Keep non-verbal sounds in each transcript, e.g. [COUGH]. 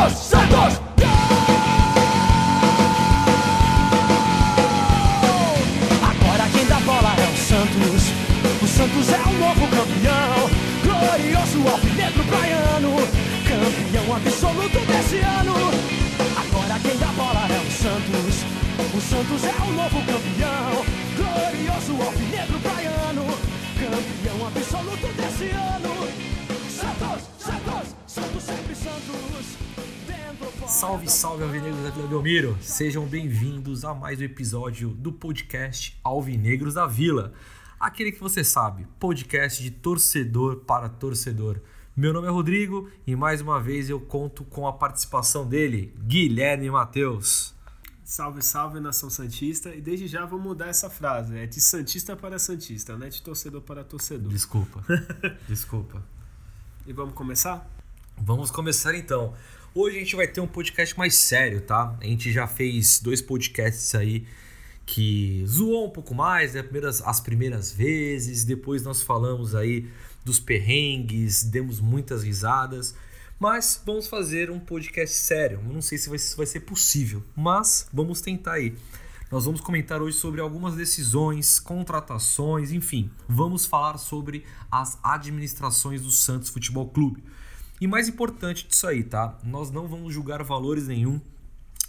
Santos, Santos! Agora quem dá bola é o Santos. O Santos é o novo campeão. Glorioso alvinegro praiano. Campeão absoluto desse ano. Agora quem dá bola é o Santos. O Santos é o novo Salve, salve, Alvinegros da Vila Belmiro! Sejam bem-vindos a mais um episódio do podcast Alvinegros da Vila. Aquele que você sabe, podcast de torcedor para torcedor. Meu nome é Rodrigo e mais uma vez eu conto com a participação dele, Guilherme Matheus. Salve, salve, nação Santista. E desde já vou mudar essa frase. É de Santista para Santista, não é de torcedor para torcedor. Desculpa, [LAUGHS] desculpa. E vamos começar? Vamos começar então. Hoje a gente vai ter um podcast mais sério, tá? A gente já fez dois podcasts aí que zoou um pouco mais, né? Primeiras, as primeiras vezes, depois nós falamos aí dos perrengues, demos muitas risadas. Mas vamos fazer um podcast sério. Não sei se vai, se vai ser possível, mas vamos tentar aí. Nós vamos comentar hoje sobre algumas decisões, contratações, enfim, vamos falar sobre as administrações do Santos Futebol Clube. E mais importante disso aí, tá? Nós não vamos julgar valores nenhum,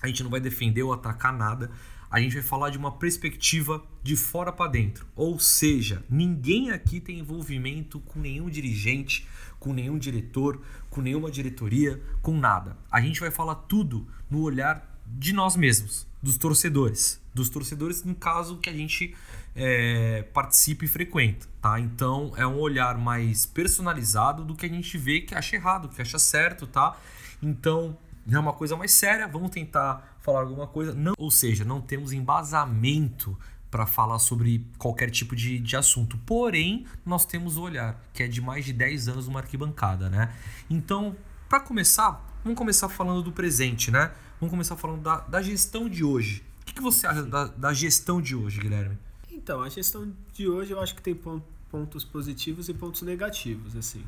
a gente não vai defender ou atacar nada. A gente vai falar de uma perspectiva de fora para dentro. Ou seja, ninguém aqui tem envolvimento com nenhum dirigente, com nenhum diretor, com nenhuma diretoria, com nada. A gente vai falar tudo no olhar de nós mesmos, dos torcedores. Dos torcedores, no caso que a gente é, participa e frequenta, tá? Então é um olhar mais personalizado do que a gente vê que acha errado, que acha certo, tá? Então é uma coisa mais séria, vamos tentar falar alguma coisa. Não, ou seja, não temos embasamento para falar sobre qualquer tipo de, de assunto. Porém, nós temos o olhar, que é de mais de 10 anos numa arquibancada, né? Então, para começar, vamos começar falando do presente, né? Vamos começar falando da, da gestão de hoje. O que, que você acha da, da gestão de hoje, Guilherme? Então, a gestão de hoje eu acho que tem pon- pontos positivos e pontos negativos, assim.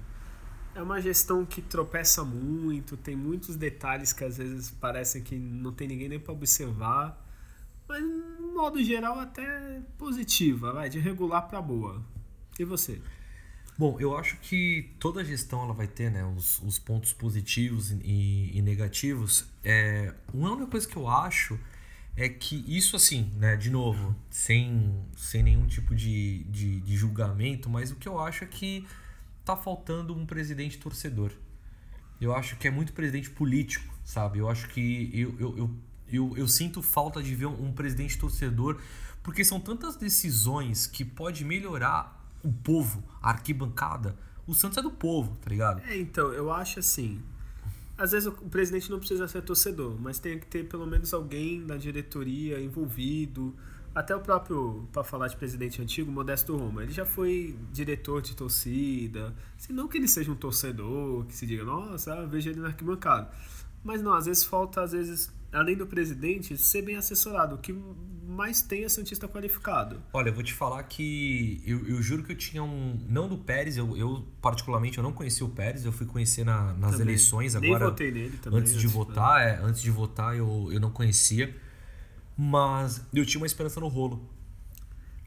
É uma gestão que tropeça muito, tem muitos detalhes que às vezes parecem que não tem ninguém nem para observar. Mas, no modo geral, até positiva, vai, de regular para boa. E você? Bom, eu acho que toda gestão ela vai ter né, os, os pontos positivos e, e negativos. É, uma única coisa que eu acho é que isso assim, né, de novo, sem, sem nenhum tipo de, de, de julgamento, mas o que eu acho é que tá faltando um presidente torcedor. Eu acho que é muito presidente político, sabe? Eu acho que eu, eu, eu, eu, eu sinto falta de ver um, um presidente torcedor, porque são tantas decisões que pode melhorar o povo, a arquibancada. O Santos é do povo, tá ligado? É, então, eu acho assim. Às vezes o presidente não precisa ser torcedor, mas tem que ter pelo menos alguém da diretoria envolvido. Até o próprio, para falar de presidente antigo, Modesto Roma, ele já foi diretor de torcida. Se não que ele seja um torcedor, que se diga, nossa, veja ele na arquibancada. Mas não, às vezes falta, às vezes, além do presidente, ser bem assessorado. O que mais tem é Santista qualificado. Olha, eu vou te falar que eu, eu juro que eu tinha um. Não do Pérez, eu, eu particularmente eu não conhecia o Pérez, eu fui conhecer na- nas Também. eleições Nem agora. votei nele também. antes de votar, é, antes de votar eu, eu não conhecia. Mas eu tinha uma esperança no rolo.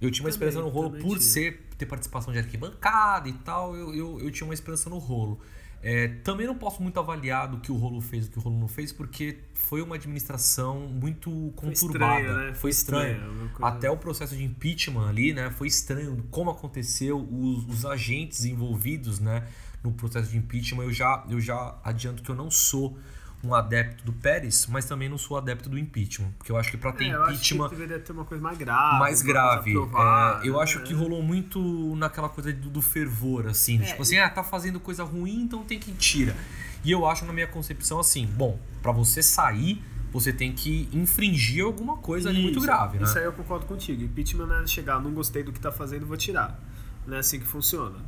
Eu tinha uma Também, esperança no rolo por tinha. ser ter participação de arquibancada e tal, eu, eu, eu tinha uma esperança no rolo. É, também não posso muito avaliar do que o rolo fez, do que o rolo não fez, porque foi uma administração muito Foi conturbada. estranho, né? Foi estranho. uma coisa- Até o processo de impeachment ali, né? Foi estranho como aconteceu, os, os agentes envolvidos, né? No processo de impeachment. Eu já, eu já adianto que eu não sou um adepto do Pérez, mas também não sou adepto do impeachment. Porque eu acho que para ter É, eu acho impeachment que deveria ter uma coisa mais grave. mais grave. É, eu acho né? que rolou muito naquela coisa do, do fervor, assim. É, tipo assim, ah, tá fazendo coisa ruim, então tem que tira. E eu acho, na minha concepção, assim, bom, para você sair, você tem que infringir alguma coisa ali muito Isso, grave, né? Isso aí eu concordo contigo. Impeachment não é chegar, não gostei do que tá fazendo, vou tirar. Não é assim que funciona.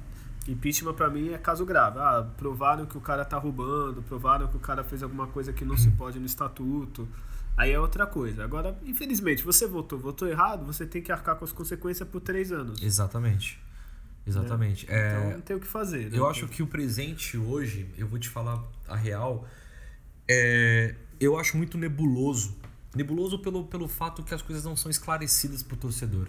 Impeachment pra mim é caso grave. Ah, provaram que o cara tá roubando, provaram que o cara fez alguma coisa que não se pode no estatuto. Aí é outra coisa. Agora, infelizmente, você votou, votou errado, você tem que arcar com as consequências por três anos. Exatamente. Exatamente. É, Então não tem o que fazer. né? Eu acho que o presente hoje, eu vou te falar a real, é, eu acho muito nebuloso. Nebuloso pelo, pelo fato que as coisas não são esclarecidas pro torcedor.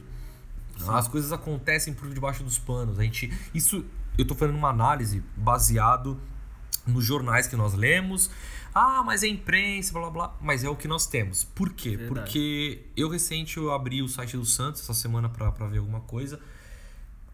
As coisas acontecem por debaixo dos panos. A gente, isso eu tô fazendo uma análise baseado nos jornais que nós lemos. Ah, mas é imprensa, blá blá blá. Mas é o que nós temos. Por quê? Verdade. Porque eu recente eu abri o site do Santos essa semana pra ver alguma coisa.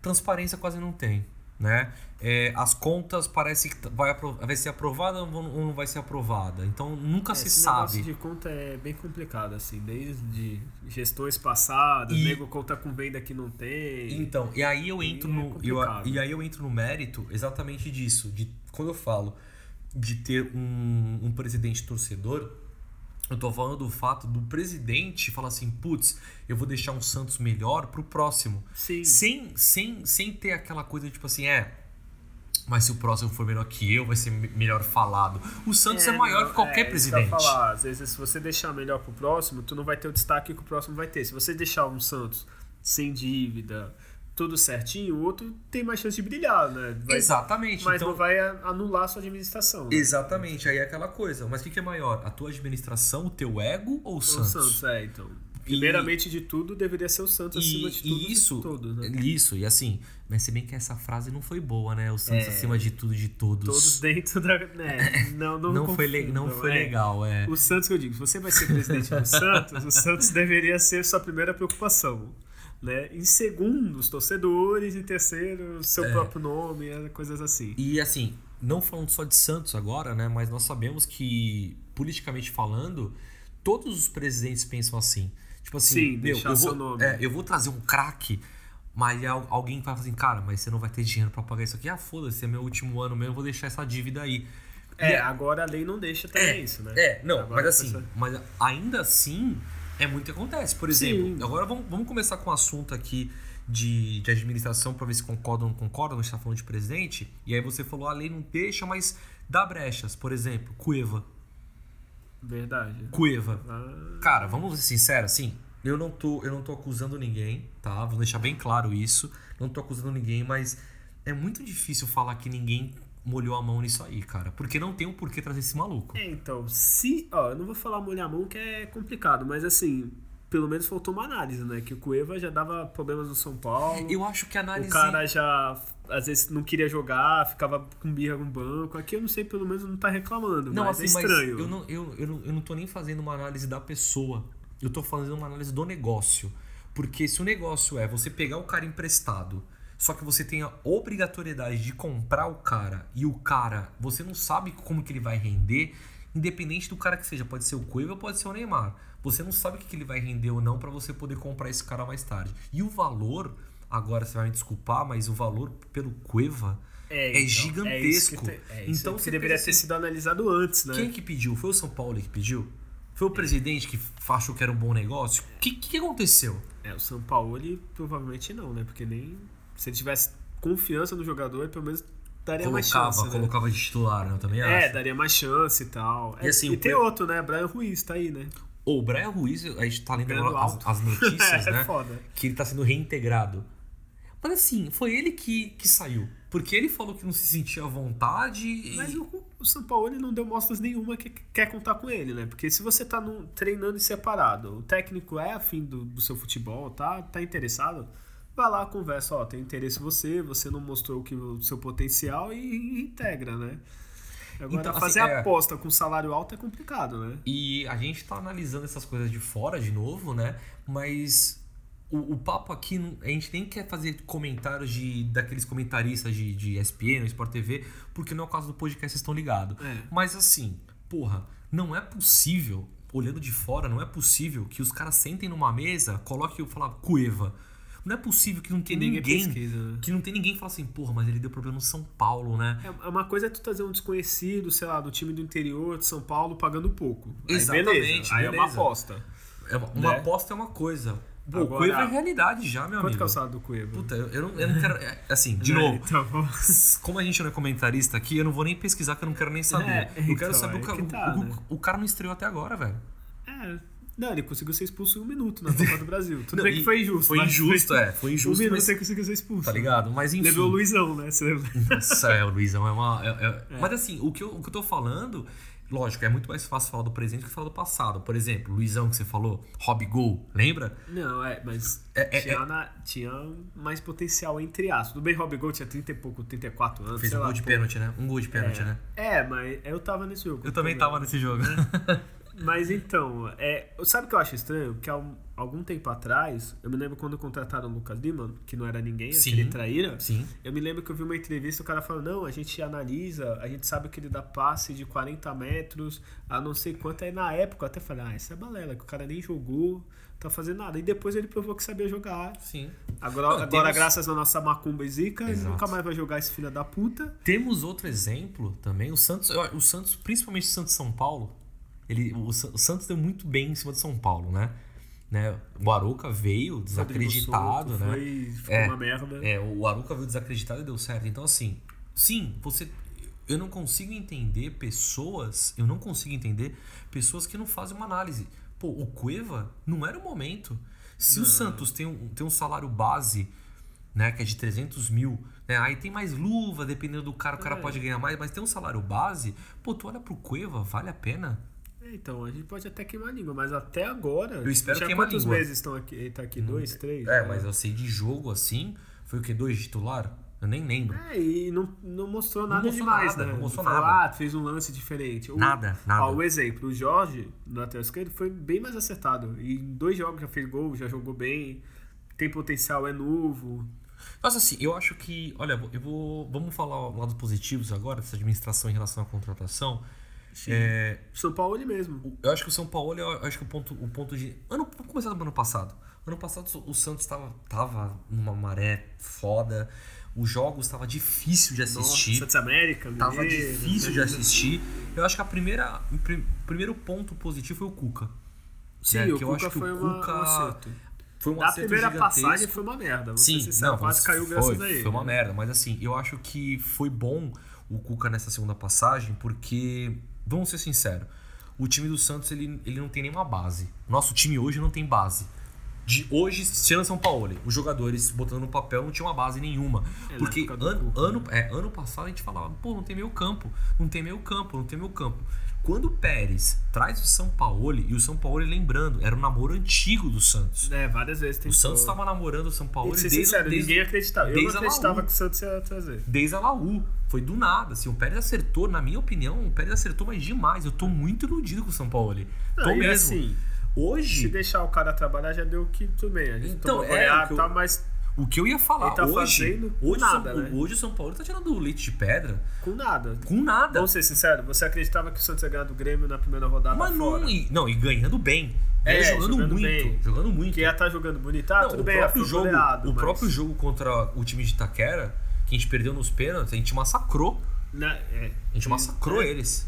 Transparência quase não tem. Né? É, as contas parece que vai, vai ser aprovada ou não vai ser aprovada. Então nunca se Esse sabe. de conta é bem complicado, assim, desde gestões passadas, E- nego conta com venda que não tem. Então, e aí eu entro é no. eu- complicado. e aí eu entro no mérito exatamente disso. De, quando eu falo de ter um, um presidente torcedor, eu tô falando do fato do presidente falar assim, putz, eu vou deixar um Santos melhor pro próximo. Sim. Sem, sem, sem ter aquela coisa tipo assim, é. Mas se o próximo for melhor que eu, vai ser me- melhor falado. O Santos é, maior não, que qualquer é, presidente. falar. Às vezes, se você deixar melhor pro próximo, tu não vai ter o destaque que o próximo vai ter. Se você deixar um Santos sem dívida, tudo certinho, o outro tem mais chance de brilhar, né? Vai- Exatamente. Mas então, não vai anular a sua administração. Né? Exatamente, aí é aquela coisa. Mas o que, que é maior? A tua administração, o teu ego ou o O Santos? Santos, é, então. Primeiramente de tudo, deveria ser o Santos acima de E, tudo. e isso, todos, né? isso, e assim, mas se bem que essa frase não foi boa, né? O Santos É. acima de tudo de todos. Todos dentro da. Né? Não, não, [LAUGHS] não, foi, não foi é. legal, é. O Santos que eu digo, se você vai ser presidente do Santos, o Santos [LAUGHS] deveria ser sua primeira preocupação. Né? Em segundo, os torcedores. Em terceiro, seu É. próprio nome, é, coisas assim. E assim, não falando só de Santos agora, né? Mas nós sabemos que, politicamente falando, todos os presidentes pensam assim. Tipo assim, Sim, meu, deixar eu, seu vou, nome. é, eu vou trazer um craque, mas al- alguém vai falar assim, cara, mas você não vai ter dinheiro pra pagar isso aqui. Ah, foda-se, é meu último ano mesmo, eu vou deixar essa dívida aí. É, E- agora a lei não deixa também isso, né? É, não, Agora mas assim, pessoa- mas ainda assim é muito que acontece. Por exemplo, Sim. agora vamos, vamos começar com um assunto aqui de, de administração para ver se concordam ou não concordam. A gente tá falando de presidente. E aí você falou, a lei não deixa, mas dá brechas. Por exemplo, Cueva. Verdade. Cueva. Ah, Cara, vamos ser sinceros, assim, eu não tô, eu não tô acusando ninguém, tá? Vou deixar bem claro isso. Não tô acusando ninguém, mas é muito difícil falar que ninguém molhou a mão nisso aí, cara. Porque não tem um porquê trazer esse maluco. É, então, se. Ó, eu não vou falar molhar a mão que é complicado, mas assim, pelo menos faltou uma análise, né? Que o Cueva já dava problemas no São Paulo. Eu acho que a análise. O cara já, às vezes, não queria jogar, ficava com birra no banco. Aqui eu não sei, pelo menos não tá reclamando, Não, mas assim, é mas estranho. eu não, eu, eu, não, eu não tô nem fazendo uma análise da pessoa. Eu tô fazendo uma análise do negócio. Porque se o negócio é você pegar o cara emprestado, só que você tem a obrigatoriedade de comprar o cara e o cara, você não sabe como que ele vai render, independente do cara que seja, pode ser o Cueva, pode ser o Neymar. Você não sabe o que que ele vai render ou não para você poder comprar esse cara mais tarde. E o valor, agora você vai me desculpar, mas o valor pelo Cueva é, então, gigantesco. isso que, te- é então você deveria ter sido analisado antes, né? quem que pediu? Foi o São Paulo que pediu? Foi o presidente que achou que era um bom negócio? O que, que aconteceu? É, o São Paulo ele, provavelmente não, né? Porque nem. Se ele tivesse confiança no jogador, ele pelo menos daria mais Colocava, chance. né? colocava de titular, né? Eu também É, acho. daria mais chance e tal. E É, assim, e tem outro, né? Brian Ruiz tá aí, né? Ou o Brian Ruiz, a gente tá lendo agora as, as notícias, [LAUGHS] é né? foda. Que ele tá sendo reintegrado. Mas assim, foi ele que, que saiu. Porque ele falou que não se sentia à vontade. E... Mas o, o São Paulo ele não deu mostras nenhuma que quer contar com ele, né? Porque se você tá num- treinando separado, o técnico é afim do, do seu futebol, tá, tá interessado, vai lá, conversa, ó, tem interesse em você, você não mostrou o, que, o seu potencial e, e integra, né? Agora, Então, assim, fazer é- aposta com salário alto é complicado, né? E a gente tá analisando essas coisas de fora de novo, né? Mas o, o papo aqui, a gente nem quer fazer comentários de daqueles comentaristas de, de ESPN Sport TV, porque não é o caso do podcast, vocês estão ligados. É. Mas assim, porra, não é possível, olhando de fora, não é possível que os caras sentem numa mesa, coloquem e falar Cueva. Não é possível que não tem ninguém né? Que não tem ninguém que fala assim, porra, mas ele deu problema no São Paulo, né? É, uma coisa é tu trazer um desconhecido, sei lá, do time do interior de São Paulo pagando pouco. Aí Exatamente, beleza. Aí é uma aposta. É uma, uma Né? aposta é uma coisa. Pô, o Agora- Cueva é realidade já, meu Quanto amigo. que é o salário do Cueva? Puta, eu, eu não, eu não quero. é, Assim, de [LAUGHS] Né? novo, Então, como a gente não é comentarista aqui, eu não vou nem pesquisar, que eu não quero nem saber. É, eu quero então, saber o, aí ca- que o- tá, o, né? o cara não estreou até agora, velho. É. Não, ele conseguiu ser expulso em um minuto na Copa do Brasil. Tudo Não, bem que foi injusto. Foi injusto, é. Foi Um injusto, minuto mas. ele conseguiu ser expulso. Tá ligado? Mas enfim. Levou o Luizão, né? Você lembra? Nossa, é, o Luizão é uma. é- é- Mas assim, o que, eu, o que eu tô falando lógico, é muito mais fácil falar do presente que falar do passado. Por exemplo, Luizão que você falou, Hobby Gol, lembra? Não, é, mas É, é, tinha, é. na- tinha mais potencial entre aspas. Do bem Rob Gol tinha 30 e pouco, 34 anos. Fez um lá, gol de pênalti, né? Um gol de pênalti, é, né? É, mas eu tava nesse jogo. Eu também tava nesse jogo. [LAUGHS] Mas então, é, sabe o que eu acho estranho? Que há um- algum tempo atrás, eu me lembro quando contrataram o Lucas Lima, que não era ninguém, Sim. aquele traíra. Sim. Eu me lembro que eu vi uma entrevista, o cara falando, não, a gente analisa, a gente sabe que ele dá passe de 40 metros, a não sei quanto. Aí na época eu até falei, ah, isso é balela, que o cara nem jogou, tá fazendo nada. E depois ele provou que sabia jogar. Sim. Agora, Não, agora temos- graças à nossa macumba e zica, ele Exato. nunca mais vai jogar esse filho da puta. Temos outro exemplo também. O Santos, o Santos, principalmente o Santos São Paulo, ele, o, o Santos deu muito bem em cima de São Paulo, né? né? O Aruca veio desacreditado, Souto, né? Foi, ficou É, uma merda. É, o Aruca veio desacreditado e deu certo. Então, assim, sim, você. Eu não consigo entender pessoas. Eu não consigo entender pessoas que não fazem uma análise. Pô, o Cueva não era o momento. Se o Santos tem um, tem um salário base, né, que é de 300 mil, né, aí tem mais luva, dependendo do cara, o cara É. pode ganhar mais, mas tem um salário base, pô, tu olha pro Cueva, vale a pena? É, Então, a gente pode até queimar a língua, mas até agora. Eu espero já queimar quantos língua. meses estão aqui? Tá aqui? Dois, três? É, mas eu sei de jogo assim, foi o que? Dois de titular? Eu nem lembro. É, e não, não mostrou nada mostrou demais, nada, né? não mostrou Falou, nada. Ah, fez um lance diferente. O- Nada, nada. Ó, o exemplo, o Jorge, no lateral esquerdo, foi bem mais acertado. E em dois jogos já fez gol, já jogou bem, tem potencial, é novo. Mas assim, eu acho que. Olha, eu vou. Vamos falar lados positivos agora, dessa administração em relação à contratação. É, São Paulo ele mesmo. o- eu acho que o São Paulo, eu acho que o ponto, o ponto de. Ano, vamos começar do ano passado. Ano passado o Santos estava tava numa maré foda. Os jogos estava difícil de assistir. Nossa, Santos América, Tava Mineiro, difícil de assistir. Eu acho que a primeira, o pri- primeiro ponto positivo foi o Cuca. Sim, né? o Que eu Cuca acho que o foi uma, Cuca um acerto. Foi um Da acerto primeira gigantesco. passagem foi uma merda. vamos Sim, ser sinceros, não, quase caiu foi, graças a ele. Foi uma merda, mas assim, eu acho que foi bom o Cuca nessa segunda passagem, porque, vamos ser sinceros, o time do Santos ele, ele não tem nenhuma base. Nosso time hoje não tem base. De hoje, tirando São Paulo, os jogadores botando no papel não tinha uma base nenhuma. É, porque ano, ano, é, ano passado a gente falava, pô, não tem meio campo, não tem meio campo, não tem meio campo. Quando o Pérez traz o São Paulo, e o São Paulo, lembrando, era um namoro antigo do Santos. É, várias vezes tem O Santos estava namorando o São Paulo desde, sincero, desde, ninguém acreditava. Eu não acreditava que o Santos ia trazer. desde a Laú. Foi do nada. Assim, o Pérez acertou, na minha opinião, o Pérez acertou mais demais. Eu tô muito iludido com o São Paulo. Não, Tô mesmo. assim, se Hoje, deixar o cara trabalhar, já deu que tudo bem. A gente Então, é, o eu- tal, mas o que eu ia falar tá hoje, hoje, nada, São, né? hoje o São Paulo tá tirando o leite de pedra com nada. com nada. Vamos ser sinceros, você acreditava que o Santos ia ganhar do Grêmio na primeira rodada Mas não e, não, e ganhando bem. É, É, jogando, jogando muito. bem. Jogando muito. Que ia estar jogando bonito. Ah, Não, tudo o bem, próprio foi jogo, goleado, o mas- próprio jogo contra o time de Itaquera, que a gente perdeu nos pênaltis, a gente massacrou. Na- é, A gente massacrou é, eles.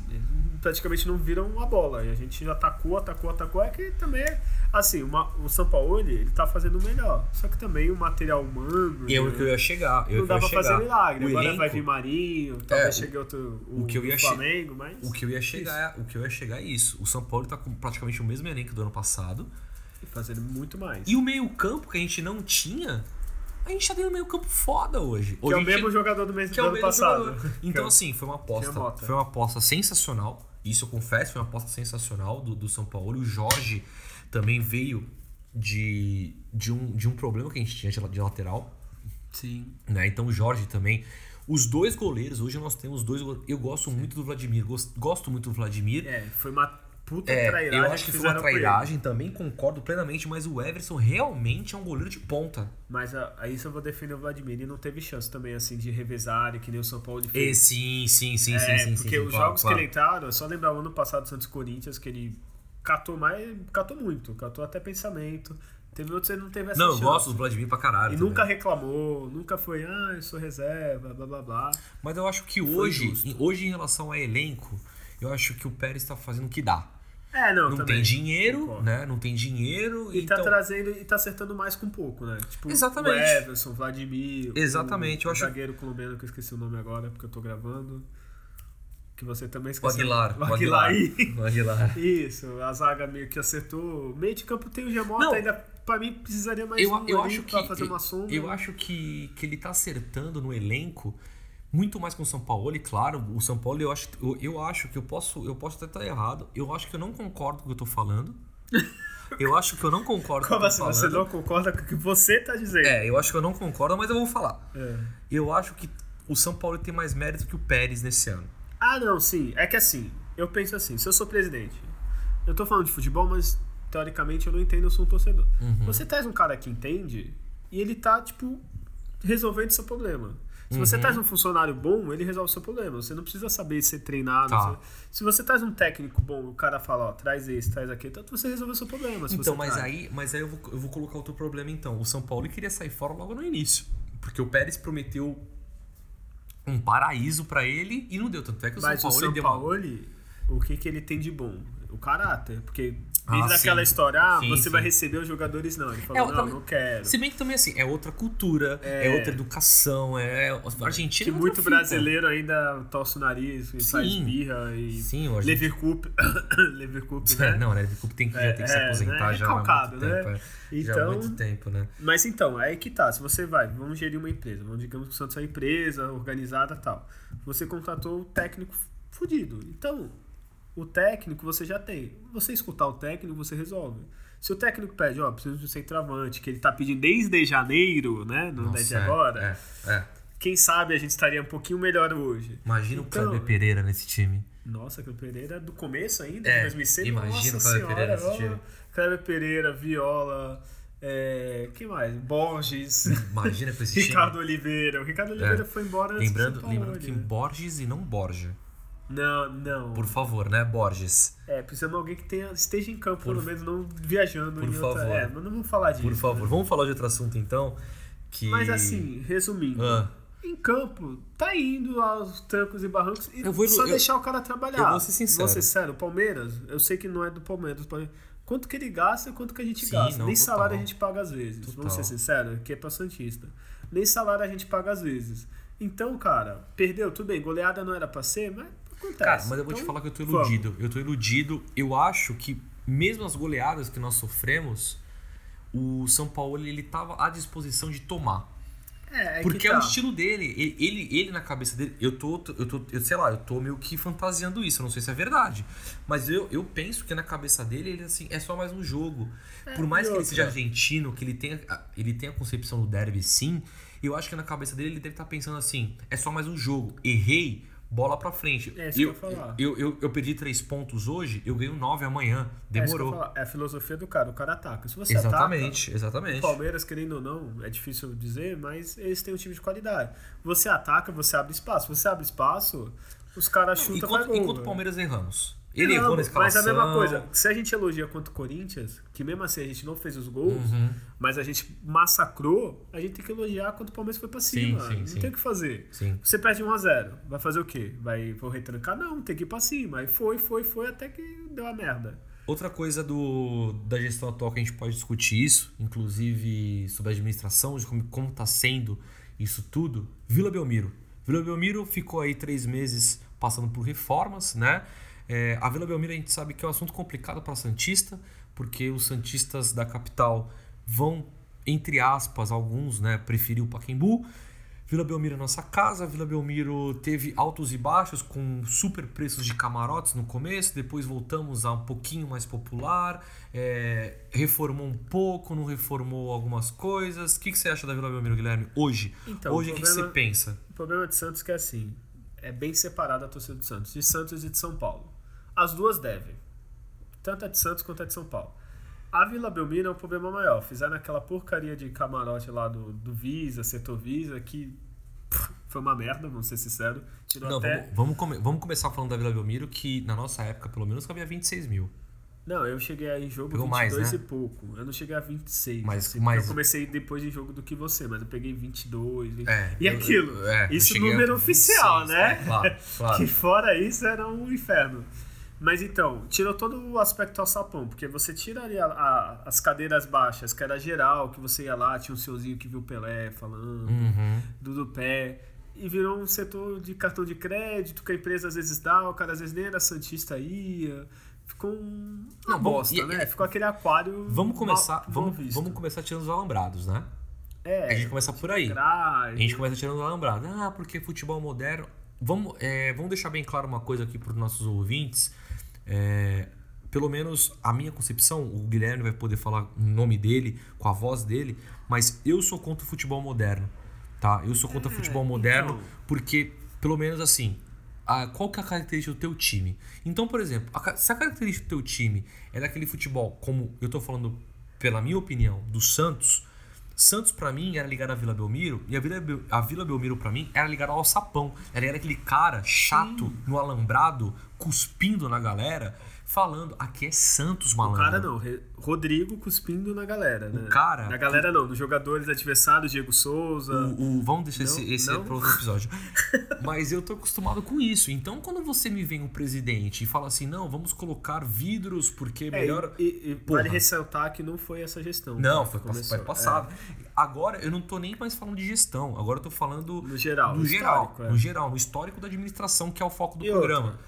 Praticamente não viram a bola. E a gente atacou, atacou, atacou. É que também, é- assim, uma- o São Paulo, ele, tá fazendo melhor. Só que também o material humano. E é o que eu ia chegar. Eu não que dá pra chegar. fazer milagre. O Agora elenco- vai vir Marinho, talvez É, chegue outro. O, o que eu ia Flamengo, mas. O que eu ia chegar, é, o que eu ia chegar é isso. O São Paulo tá com praticamente o mesmo elenco do ano passado. Fazendo muito mais. E o meio-campo que a gente não tinha, a gente já tem um meio-campo foda hoje. que hoje é a o gente- mesmo jogador do mês que do é ano passado. jogador. Então, [LAUGHS] assim, foi uma aposta. Foi uma aposta sensacional. Isso eu confesso, foi uma aposta sensacional do, do São Paulo. O Jorge também veio de, de, um, de um problema que a gente tinha de, la- de lateral. Sim. Né? Então o Jorge também. Os dois goleiros, hoje nós temos dois goleiros. Eu gosto muito do Vladimir. Gos- Gosto muito do Vladimir. É, foi uma puta É, trairagem. eu acho que foi uma ele. trairagem, também concordo plenamente, mas o Everson realmente é um goleiro de ponta. Mas a- aí isso eu vou defender o Vladimir. E não teve chance também, assim, de revezar, que nem o São Paulo E, fez. sim, sim, sim, É, sim, sim. porque sim, os claro, jogos claro. que ele entraram, só lembrar o ano passado do Santos e Corinthians, que ele catou mais, catou muito, catou até pensamento. Teve outros que ele não teve essa Não, eu chance. gosto do Vladimir pra caralho. E também. nunca reclamou, nunca foi, ah, eu sou reserva, blá blá blá. Mas eu acho que Foi hoje, em- hoje em relação a elenco, eu acho que o Pérez tá fazendo o que dá. É, não, Não também. tem dinheiro, concordo. né? Não tem dinheiro. E então... tá trazendo e tá acertando mais com pouco, né? Tipo, Exatamente. o Everson, Vladimir. Exatamente, o eu acho- zagueiro colombiano que eu esqueci o nome agora, porque eu tô gravando. Que você também O esqueceu. Aguilar. O Aguilar. [LAUGHS] O Aguilar. Isso, a zaga meio que acertou. Meio de campo tem o Gemota, ainda pra mim precisaria mais Eu, um eu acho que fazer uma sombra. eu acho que, que ele tá acertando no elenco Muito mais com o São Paulo, e claro, o São Paulo eu acho, eu, eu acho que eu posso, eu posso até estar errado. Eu acho que eu não concordo com o que eu tô falando. [LAUGHS] Eu acho que eu não concordo Como com o assim? Você não concorda com o que você tá dizendo? É, eu acho que eu não concordo, mas eu vou falar. É. Eu acho que o São Paulo tem mais mérito que o Pérez nesse ano. Ah, não, sim. É que assim, eu penso assim, se eu sou presidente, eu tô falando de futebol, mas teoricamente eu não entendo, eu sou um torcedor. Uhum. Você traz um cara que entende e ele tá, tipo, resolvendo seu problema. Se Uhum. você traz um funcionário bom, ele resolve o seu problema. Você não precisa saber ser treinado. Tá. você- Se você traz um técnico bom, o cara fala, ó, traz esse, traz aquele, então você resolveu o seu problema. Então, mas traz. aí, mas aí eu, vou, eu vou colocar outro problema então. O São Paulo queria sair fora logo no início. Porque o Pérez prometeu um paraíso pra ele e não deu. Tanto é que o Mas São o Paulo São deu uma- Paulo, o que, que ele tem de bom? O caráter. Porque desde Ah, aquela sim. história, ah, Sim, você sim. vai receber os jogadores, não. Ele falou, É, não, também- não quero. Se bem que também assim, é outra cultura, é, É. outra educação, é. A Argentina Que é muito brasileiro ainda torce o nariz e faz Sim. birra e. Sim, o Argentina- Leverkusen. [COUGHS] Leverkusen, [LAUGHS] né? Não, né? O Cup tem que, já É, tem que se é, aposentar né? já há muito Recalcado, tempo. né? é. Já há Então- muito tempo, né? Mas então, aí que tá. Se você vai, vamos gerir uma empresa. Vamos, digamos que o Santos é uma empresa organizada e tal. Você contratou o técnico fudido. Então, o técnico você já tem. Você escutar o técnico, você resolve. Se o técnico pede, ó, preciso de um centroavante, que ele tá pedindo desde janeiro, né? Não é de é, agora. É, é. Quem sabe a gente estaria um pouquinho melhor hoje. Imagina Então- o Kleber Pereira nesse time. Nossa, Kleber Pereira do começo ainda, É, de 2006. imagina Nossa o Kleber Pereira nesse time. ó, Kleber Pereira, Viola, é, quem mais? Borges, Imagina com [LAUGHS] esse time. Ricardo Oliveira. O Ricardo Oliveira É. foi embora antes do Lembrando, lembrando que né? Borges e não Borja. Não, não. Por favor, né, Borges? É, precisamos de alguém que tenha, esteja em campo, Por- pelo menos, não viajando por em outra... favor. É, mas não vamos falar disso. Por favor. né? Vamos falar de outro assunto então. Que... Mas assim, resumindo, Ah. em campo, tá indo aos trancos e barrancos e vou- só eu- deixar o cara trabalhar. eu vou ser sincero. Vou ser sério, o Palmeiras, eu sei que não é do Palmeiras, do Palmeiras. Quanto que ele gasta, quanto que a gente Sim, gasta. não, Nem total. salário a gente paga às vezes. Total. Vamos ser sinceros, que é pra Santista. Nem salário a gente paga às vezes. Então, cara, perdeu, tudo bem, goleada não era pra ser, mas acontece. Cara, mas eu vou te Então, falar que eu tô vamos. iludido. Eu tô iludido. Eu acho que, mesmo as goleadas que nós sofremos, o São Paulo ele tava à disposição de tomar. É, é Porque que é tá. o estilo dele. Ele, ele, ele na cabeça dele. Eu tô, eu tô. Eu sei lá, eu tô meio que fantasiando isso. Eu não sei se é verdade. Mas eu, eu penso que na cabeça dele, ele assim, é só mais um jogo. Por mais que ele seja argentino, que ele tenha, ele tenha a concepção do derby sim, eu acho que na cabeça dele ele deve estar pensando assim: é só mais um jogo. Errei, bola pra frente. É isso que eu, eu ia falar. eu, eu, eu perdi três pontos hoje, eu ganho nove amanhã. É, que eu Demorou. falar. É a filosofia do cara, o cara ataca. Se você exatamente, ataca, exatamente. o Palmeiras, querendo ou não, é difícil dizer, mas eles têm um time de qualidade. Você ataca, você abre espaço. Você abre espaço, os caras chutam Enquanto, gol, enquanto o velho. Palmeiras erramos. Ele Não, errou na escalação. Mas a mesma coisa, se a gente elogia contra o Corinthians, que mesmo assim a gente não fez os gols, Uhum. mas a gente massacrou, a gente tem que elogiar quando o Palmeiras foi pra cima. sim, não sim. tem o que fazer. Sim. Você perde 1x0, vai fazer o quê? Vai vou retrancar? Não, tem que ir pra cima. Aí foi, foi, foi, até que deu a merda. Outra coisa do, da gestão atual que a gente pode discutir isso, inclusive sobre a administração, de como, como tá sendo isso tudo, Vila Belmiro. Vila Belmiro ficou aí três meses passando por reformas, né? É, a Vila Belmiro a gente sabe que é um assunto complicado para Santista, porque os Santistas da capital vão, entre aspas, alguns, né, preferir o Paquembu. Vila Belmiro é nossa casa. Vila Belmiro teve altos e baixos com super preços de camarotes no começo. Depois voltamos a um pouquinho mais popular. é, reformou um pouco, não reformou algumas coisas. O que, que você acha da Vila Belmiro, Guilherme? Hoje, Então, hoje o que, que você problema- pensa? O problema de Santos é que é assim, é bem separada a torcida do Santos, de Santos e de São Paulo. As duas devem, tanto a de Santos quanto a de São Paulo. A Vila Belmiro é um problema maior. Fizeram aquela porcaria de camarote lá do, do Visa, setor Visa, que pff, foi uma merda, vamos ser sinceros. Tirou Não, até... vamos, vamos, come- vamos começar falando da Vila Belmiro, que na nossa época, pelo menos, cabia 26 mil. Não, eu cheguei aí em jogo Pegou 22 mais, né? e pouco. Eu não cheguei a 26. Mas- assim, mas- Eu comecei depois em jogo do que você, mas eu peguei 22. 20... É, e eu- aquilo, é, eu isso cheguei a número oficial, 26, né? é, claro, claro. [LAUGHS] que fora isso era um inferno. Mas então, tirou todo o aspecto alçapão, porque você tira ali a- as cadeiras baixas, que era geral, que você ia lá, tinha um senhorzinho que viu o Pelé falando, Uhum. do do pé, e virou um setor de cartão de crédito, que a empresa às vezes dá, o cara às vezes nem era Santista ia. Ficou um, uma Não, bosta, e- né? e- Ficou aquele aquário. Vamos começar, mal- mal vamos, visto. vamos começar tirando os alambrados, né? É, a gente começa por aí. grade. A gente começa tirando alambrada. Ah, porque futebol moderno. Vamos, é, vamos deixar bem claro uma coisa aqui para os nossos ouvintes. É, pelo menos a minha concepção, o Guilherme vai poder falar o nome dele, com a voz dele, mas eu sou contra o futebol moderno. Tá? Eu sou contra o É, futebol moderno então. porque, pelo menos assim, a- qual que é a característica do teu time? Então, por exemplo, a se a característica do teu time é daquele futebol, como eu tô falando pela minha opinião, do Santos, Santos pra mim era ligado à Vila Belmiro e a Vila, Bel- a Vila Belmiro pra mim era ligada ao Sapão. Ela era aquele cara chato no alambrado, cuspindo na galera, falando aqui é Santos, O malandro. cara não, Rodrigo cuspindo na galera, né? cara- Na galera não, nos jogadores adversários, Diego Souza. O, o- vamos deixar Não, esse, esse não. para outro episódio. [LAUGHS] Mas eu tô acostumado com isso. Então, quando você me vem um presidente e fala assim, não, vamos colocar vidros porque é É, melhor. e, e- vale ressaltar que não foi essa gestão. Não, que foi, foi passado. Agora eu não tô nem mais falando de gestão. Agora eu tô falando É, no geral. no no geral, é. no geral, no histórico da administração, que é o foco do E outra, programa.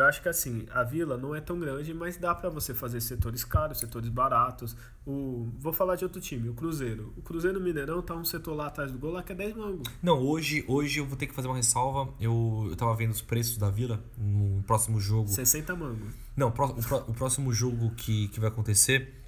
Eu acho que assim, a vila não é tão grande, mas dá pra você fazer setores caros, setores baratos. O, vou falar de outro time, o Cruzeiro. O Cruzeiro Mineirão tá um setor lá atrás do gol lá que é 10 mangos. Não, hoje, hoje eu vou ter que fazer uma ressalva. Eu, eu tava vendo os preços da Vila no próximo jogo. 60 mangos. Não, o, o pró- o próximo jogo que, que vai acontecer,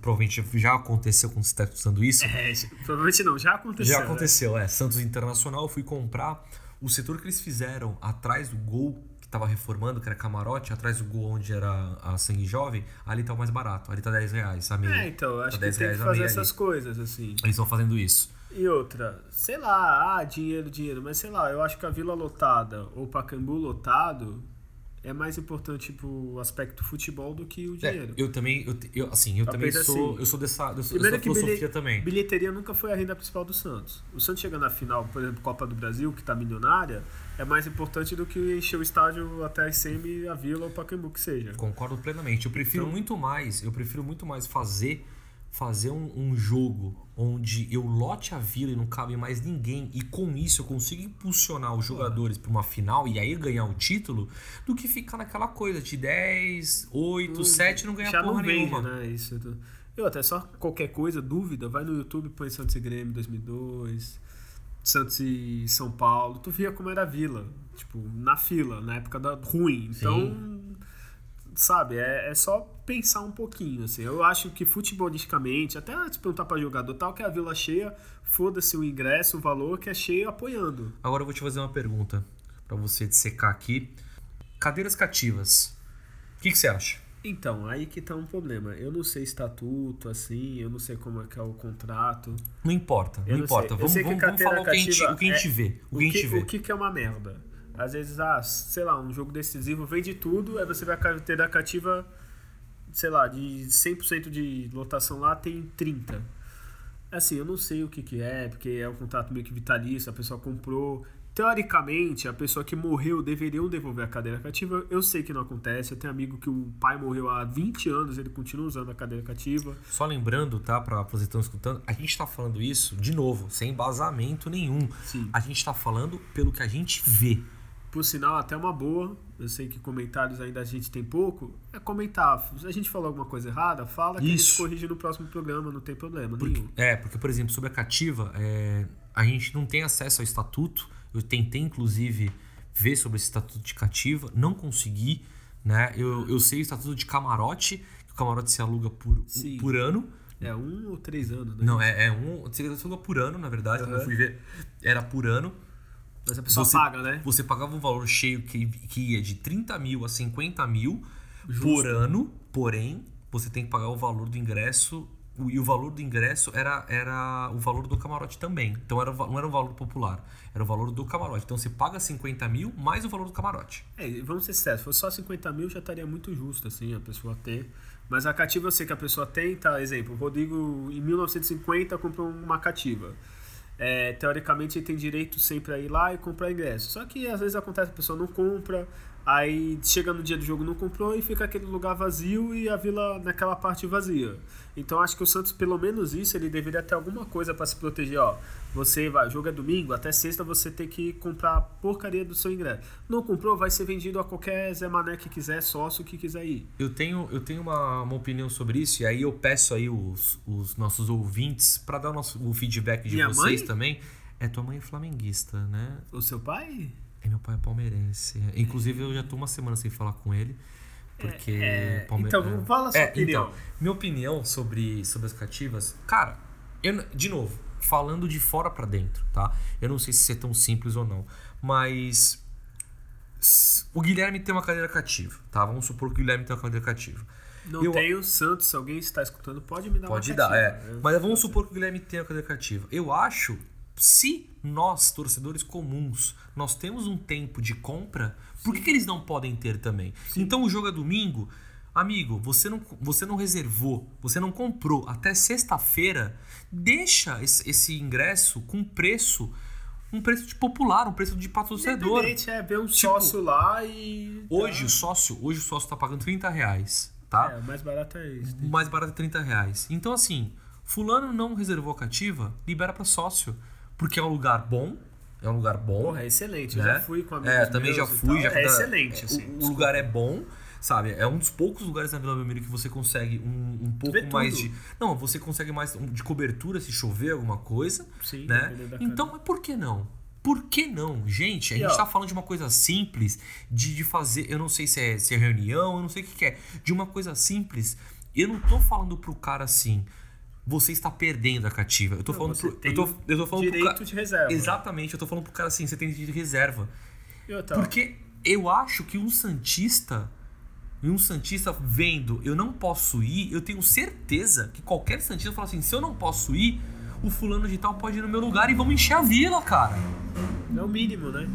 provavelmente já aconteceu quando você está usando isso. É, provavelmente não, já aconteceu. já né? aconteceu, é. Santos Internacional, eu fui comprar o setor que eles fizeram atrás do gol que tava reformando, que era camarote, atrás do gol onde era a sangue jovem, ali tá o mais barato, ali tá 10 reais, a meia. É, então, acho Tá que 10 tem que fazer essas ali. coisas, assim. Eles estão fazendo isso. E outra, sei lá, ah, dinheiro, dinheiro, mas sei lá, eu acho que a Vila lotada ou Pacaembu lotado é mais importante pro aspecto futebol do que o É, dinheiro. eu também, eu, eu, assim, eu Só também sou, assim, eu sou dessa, eu sou dessa que filosofia bilhe- também. bilheteria nunca foi a renda principal do Santos. O Santos chegando na final, por exemplo, Copa do Brasil, que tá milionária, é mais importante do que encher o estádio até a ICM, a Vila ou o Pacaembu que seja. Concordo plenamente. Eu prefiro Então- muito mais, eu prefiro muito mais fazer fazer um, um jogo onde eu lote a vila e não cabe mais ninguém e com isso eu consigo impulsionar os jogadores para uma final e aí ganhar o título do que ficar naquela coisa de 10, 8, 7 e não ganhar Já porra não nenhuma. né? Isso. tu- E outra, é só qualquer coisa, dúvida, vai no YouTube, põe Santos e Grêmio 2002, Santos e São Paulo. Tu via como era a Vila, tipo, na fila, na época da ruim. Então, sabe, é, é só pensar um pouquinho, assim. Eu acho que futebolisticamente, até se perguntar pra jogador tal, que é a Vila cheia, foda-se o ingresso, o valor, que é cheio apoiando. Agora eu vou te fazer uma pergunta para você dissecar aqui. Cadeiras cativas. O que, que você acha? Então, aí que tá um problema. Eu não sei estatuto, assim, eu não sei como é que é o contrato. Não importa, Eu não importa. Vamos, vamos, vamos falar o que a gente, o que a gente é- vê. O, O que vê. o que que é uma merda? Às vezes, ah, sei lá, um jogo decisivo vende tudo, aí você vai a carteira cativa, sei lá, de 100% de lotação lá, tem 30. Assim, eu não sei o que que é, porque é um contrato meio que vitalício, a pessoa comprou. Teoricamente, a pessoa que morreu deveria devolver a cadeira cativa. Eu sei que não acontece. Eu tenho amigo que o pai morreu há 20 anos, ele continua usando a cadeira cativa. Só lembrando, tá, para vocês que estão escutando, a gente tá falando isso, de novo, sem embasamento nenhum. Sim. A gente tá falando pelo que a gente vê. Por sinal, até uma boa. Eu sei que comentários ainda a gente tem pouco. É comentar. Se a gente falou alguma coisa errada, fala que a gente Isso. corrige no próximo programa, não tem problema Porque- nenhum. é, porque, por exemplo, sobre a cativa, é, a gente não tem acesso ao estatuto. Eu tentei, inclusive, ver sobre esse estatuto de cativa, não consegui. Né? Eu, eu sei o estatuto de camarote, que o camarote se aluga por, Sim. por ano. É um ou três anos, né? Não, é, é um. Se aluga por ano, na verdade, quando eu fui ver, era por ano. Mas a pessoa Você- paga, né? Você pagava um valor cheio que, que ia de 30 mil a 50 mil Justo. por ano, porém, você tem que pagar o valor do ingresso. E o valor do ingresso era, era o valor do camarote também. Então era, não era o valor popular, era o valor do camarote. Então você paga 50 mil mais o valor do camarote. É, vamos ser sérios, se fosse só 50 mil já estaria muito justo, assim, a pessoa ter. Mas a cativa eu sei que a pessoa tem, tá? Exemplo, o Rodrigo em 1950 comprou uma cativa. É, teoricamente ele tem direito sempre a ir lá e comprar ingresso. Só que às vezes acontece, a pessoa não compra, Aí chega no dia do jogo não comprou e fica aquele lugar vazio e a vila naquela parte vazia. Então acho que o Santos, pelo menos isso, ele deveria ter alguma coisa para se proteger. Ó, você vai, o jogo é domingo, até sexta você tem que comprar a porcaria do seu ingresso. Não comprou, vai ser vendido a qualquer Zé Mané que quiser, sócio que quiser ir. Eu tenho, eu tenho uma, uma opinião sobre isso, e aí eu peço aí os, os nossos ouvintes para dar o, nosso, o feedback de Minha vocês mãe? também. É tua mãe é flamenguista, né? O seu pai? E meu pai é palmeirense. Inclusive, eu já tô uma semana sem falar com ele. Porque. É, Palme- então, é. fala a sua É, opinião. Então, minha opinião sobre, sobre as cativas. Cara, eu, de novo, falando de fora pra dentro, tá? Eu não sei se isso é tão simples ou não. Mas. O Guilherme tem uma cadeira cativa, tá? Vamos supor que o Guilherme tem uma cadeira cativa. Não Eu- tenho Santos, se alguém está escutando, pode me dar Pode uma dar, cativa, é. né? Mas vamos supor que o Guilherme tenha a cadeira cativa. Eu acho, se nós, torcedores comuns, nós temos um tempo de compra, por que, que eles não podem ter também? Então o jogo é domingo. Amigo, você não, você não reservou, você não comprou até sexta-feira, deixa esse, esse ingresso com preço, um preço de popular, um preço de patrocinador. É ver um Tipo, sócio lá e. Hoje tá. o sócio, hoje o sócio tá pagando 30 reais, tá? É, o mais barato é isso. O mais barato é 30 reais. Então, assim, fulano não reservou a cativa, libera pra sócio. Porque é um lugar bom, é um lugar bom. Porra, é excelente. Eu né? já fui com amigos É, também já fui. Já é excelente, o- assim. o, desculpa. lugar é bom, sabe? É um dos poucos lugares na Vila Belmiro que você consegue um, um pouco mais de. Não, você consegue mais de cobertura se chover alguma coisa. Sim, né? Então, mas por que não? Por que não? Gente, a E, gente ó, tá falando de uma coisa simples, de, de fazer, eu não sei se é, se é reunião, eu não sei o que, que é, de uma coisa simples. Eu não tô falando pro cara assim, você está perdendo a cativa. Eu tô Não, falando pro. Eu tô, eu tô falando pro direito cara. de reserva. Exatamente, eu tô falando pro cara assim, você tem direito de reserva. E outra, Porque eu acho que um Santista, e um Santista vendo eu não posso ir, eu tenho certeza que qualquer Santista fala assim: se eu não posso ir, o fulano de tal pode ir no meu lugar e vamos encher a vila, cara. é o mínimo, né?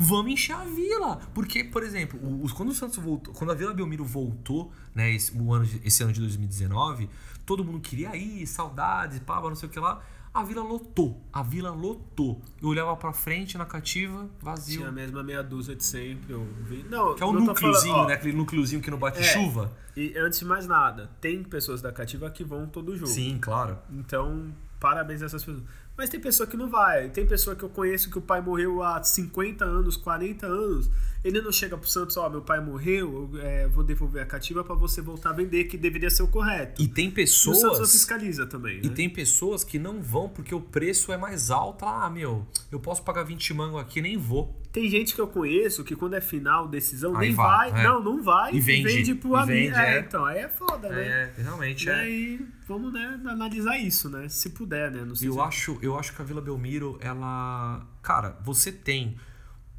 Vamos encher a vila. Porque, por exemplo, os- quando o Santos voltou, quando a Vila Belmiro voltou, né, esse, o ano, esse ano de 2019, todo mundo queria ir, saudades, pá, não sei o que lá. A vila lotou. A vila lotou. Eu olhava pra frente na cativa, vazio. Tinha a mesma meia dúzia de sempre. Eu vi. Não, Que é o não núcleozinho, falando- ó, né? Aquele núcleozinho que não bate É. chuva. E antes de mais nada, tem pessoas da cativa que vão todo jogo. Sim, claro. Então, parabéns a essas pessoas. Mas tem pessoa que não vai. Tem pessoa que eu conheço que o pai morreu há 50 anos, 40 anos. Ele não chega pro Santos, ó, meu pai morreu, eu é, vou devolver a cativa pra você voltar a vender, que deveria ser o correto. E tem E o Santos pessoas. fiscaliza também. E né? tem pessoas que não vão porque o preço é mais alto. Ah, meu, eu posso pagar 20 mango aqui, nem vou. Tem gente que eu conheço que quando é final, decisão, Aí nem vai, vai. é. Não, não vai. E vende, pro e amigo. vende, é, é. então, aí é foda, né? É, realmente E é. aí, vamos né, analisar isso, né? Se puder, né? Eu se- acho, eu acho que a Vila Belmiro, ela. Cara, você tem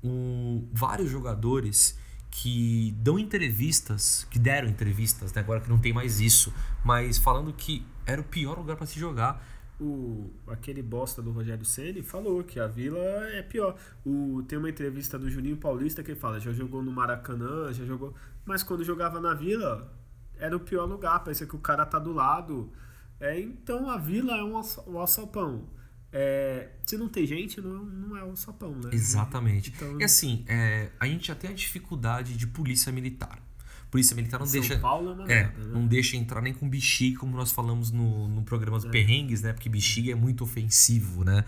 um, vários jogadores que dão entrevistas, que deram entrevistas, né? agora que não tem mais isso, mas falando que era o pior lugar pra se jogar. O, aquele bosta do Rogério Ceni falou que a Vila é pior. O, tem uma entrevista do Juninho Paulista que ele fala, já jogou no Maracanã, já jogou. Mas quando jogava na Vila, era o pior lugar, parecia que o cara tá do lado. É, então a Vila é um, um alçapão. É, se não tem gente, não, não é um alçapão, né? Exatamente. Então- E assim, é, a gente já tem a dificuldade de polícia militar. Polícia militar não São deixa. Paulo é uma É, né? não deixa entrar nem com bexiga, como nós falamos no, no programa dos perrengues, né? Porque bexiga é muito ofensivo, né?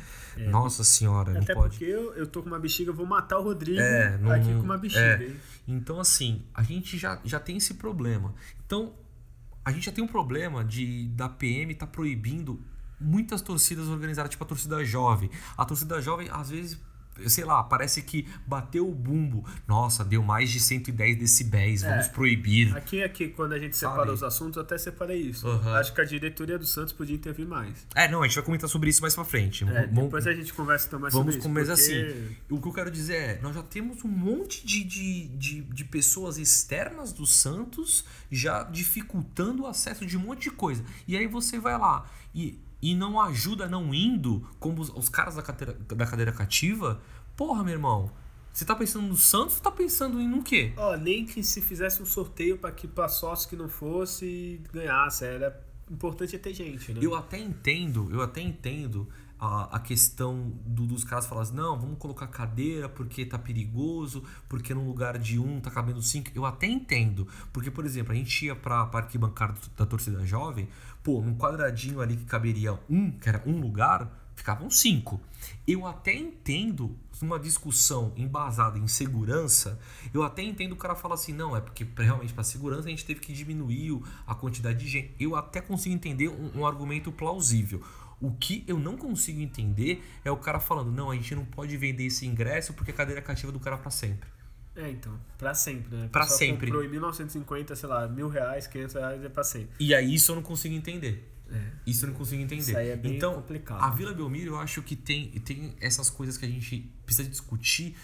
Nossa senhora, não Até pode. porque eu, eu tô com uma bexiga, eu vou matar o Rodrigo É, não- aqui com uma bexiga. é. Então, assim, a gente já, já tem esse problema. Então, a gente já tem um problema de da PM tá proibindo muitas torcidas organizadas, tipo a torcida jovem. A torcida jovem, às vezes, sei lá, parece que bateu o bumbo. Nossa, deu mais de 110 decibéis, vamos É. proibir. Aqui, aqui, quando a gente Sabe? separa os assuntos, eu até separei isso. Aham. Acho que a diretoria do Santos podia intervir mais. É, não, a gente vai comentar sobre isso mais pra frente. É, Vamos- depois a gente conversa então mais Vamos sobre isso. começar porque- assim. O que eu quero dizer é, nós já temos um monte de, de, de, de pessoas externas do Santos já dificultando o acesso de um monte de coisa. E aí você vai lá e, e não ajuda não indo, como os, os caras da cadeira, da cadeira cativa. Porra, meu irmão, você tá pensando no Santos ou tá pensando em no quê? Ó, nem que se fizesse um sorteio para que pra sócio que não fosse ganhasse. Era importante é ter gente, né? Eu até entendo, eu até entendo a, a questão do- dos caras falarem assim, não, vamos colocar cadeira porque tá perigoso, porque num lugar de um tá cabendo cinco. Eu até entendo. Porque, por exemplo, a gente ia pra, pra arquibancada da torcida jovem, pô, num quadradinho ali que caberia um, que era um lugar, ficavam cinco. Eu até entendo uma discussão embasada em segurança, eu até entendo o cara falar assim, não, é porque realmente para segurança a gente teve que diminuir a quantidade de gente. Eu até consigo entender um, um argumento plausível. O que eu não consigo entender é o cara falando, não, a gente não pode vender esse ingresso porque a cadeira cativa do cara para sempre. É, então, pra sempre, né? Pra sempre. comprou em 1950, sei lá, mil reais, 500 reais é pra sempre. E aí isso eu não consigo entender. É. Isso eu não consigo entender. Isso aí é bem então, complicado. a Vila Belmiro, eu acho que tem, tem essas coisas que a gente precisa discutir.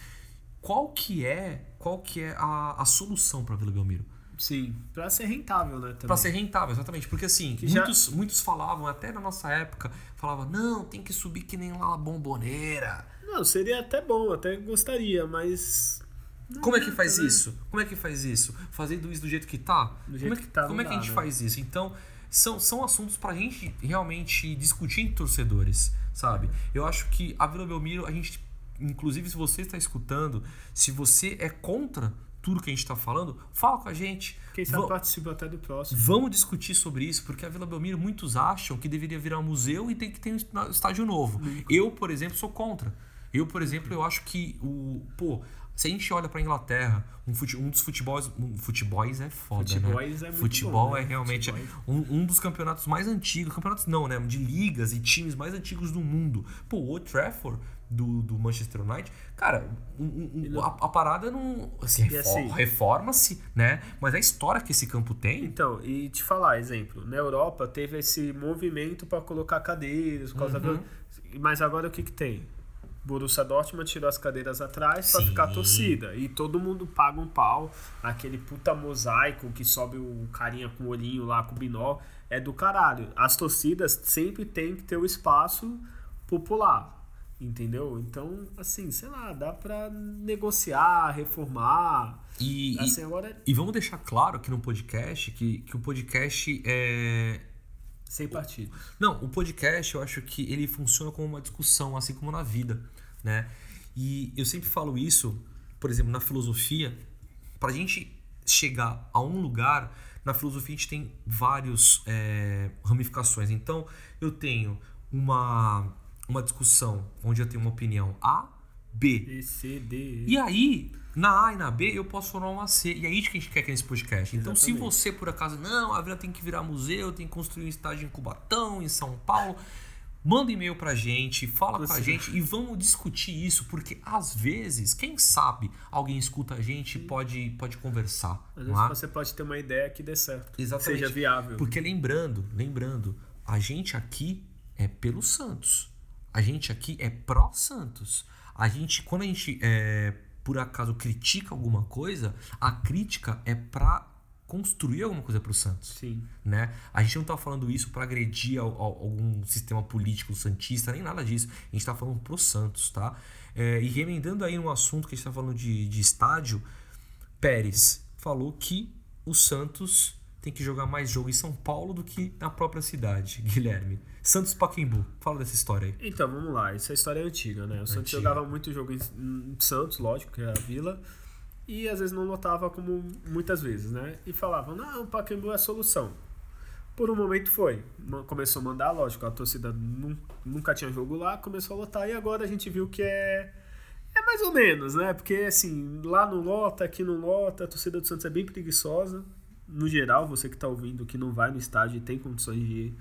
Qual que é, qual que é a, a solução para Vila Belmiro? Sim, pra ser rentável, né? Para ser rentável, exatamente. Porque assim, Que já- muitos, muitos falavam, até na nossa época, falavam, não, tem que subir que nem lá a bomboneira. Não, seria até bom, até gostaria, mas. Não Como é que faz né? isso? Como é que faz isso? Fazendo isso do jeito que tá? Do jeito como é que tá, Como é que a gente né? faz isso? Então, são, são assuntos pra gente realmente discutir entre torcedores, sabe? Eu acho que a Vila Belmiro, a gente, inclusive se você está escutando, se você é contra tudo que a gente tá falando, fala com a gente. Quem sabe Va- participa até do próximo. Vamos discutir sobre isso, porque a Vila Belmiro, muitos acham que deveria virar um museu e tem que ter um estádio estádio novo. Eu, por exemplo, sou contra. Eu, por exemplo, eu acho que o. Pô, se a gente olha pra Inglaterra, um, fute- um dos futebols. Um, futebols é foda, Futebols né? é Futebol bom, né? é realmente Futebols. um, um dos campeonatos mais antigos. Campeonatos não, né? De ligas e times mais antigos do mundo. Pô, o Trafford. Do, do Manchester United, cara, um- um- um- a, a parada não. Assim, refor- assim- reforma-se, né? Mas a história que esse campo tem. Então, e te falar, exemplo, na Europa teve esse movimento pra colocar cadeiras, por causa Uhum. do... mas agora o que que tem? Borussia Dortmund tirou as cadeiras atrás pra Sim. ficar a torcida. E todo mundo paga um pau. Aquele puta mosaico que sobe o carinha com o olhinho lá, com o binó, é do caralho. As torcidas sempre tem que ter o espaço popular. Entendeu? Então, assim, sei lá, dá pra negociar, reformar. E, e- Assim, agora E vamos deixar claro aqui no podcast que, que o podcast é. sem partido. Não, o podcast eu acho que ele funciona como uma discussão, assim como na vida, né? E eu sempre falo isso, por exemplo, na filosofia, pra gente chegar a um lugar, na filosofia a gente tem vários é, ramificações. Então, eu tenho uma, uma discussão onde eu tenho uma opinião A, B, B, C, D. e aí, na A e na B, eu posso formar uma C. E é isso que a gente quer aqui nesse podcast. Então, se você, por acaso, não, a Vila tem que virar museu, tem que construir um estádio em Cubatão, em São Paulo, manda e-mail pra gente, fala com a Você- gente e vamos discutir isso, porque às vezes, quem sabe, alguém escuta a gente e pode, pode conversar. Às vezes é? você pode ter uma ideia que dê certo. Exatamente. Seja viável. Porque lembrando, lembrando, a gente aqui é pelo Santos. A gente aqui é pró Santos. A gente, quando a gente é, por acaso critica alguma coisa, a crítica é pra construir alguma coisa pro Santos Sim. né? A gente não tá falando isso para agredir ao- ao- algum sistema político santista, nem nada disso. A gente tá falando pro Santos, tá? É, e remendando aí no assunto que a gente tá falando de, de estádio, Pérez falou que o Santos tem que jogar mais jogo em São Paulo do que na própria cidade, [LAUGHS] Guilherme. Santos Pacaembu, fala dessa história aí. Então, vamos lá. Essa história é antiga, né? O Santos Antiga. jogava muito jogo em, em Santos, lógico, que é a vila. E às vezes não lotava como muitas vezes, né? E falavam, não, o Pacaembu é a solução. Por um momento foi. Começou a mandar, lógico, a torcida nun- nunca tinha jogo lá, começou a lotar e agora a gente viu que é. É mais ou menos, né? Porque assim, lá não lota, aqui não lota, a torcida do Santos é bem preguiçosa. No geral, você que tá ouvindo que não vai no estádio e tem condições de ir,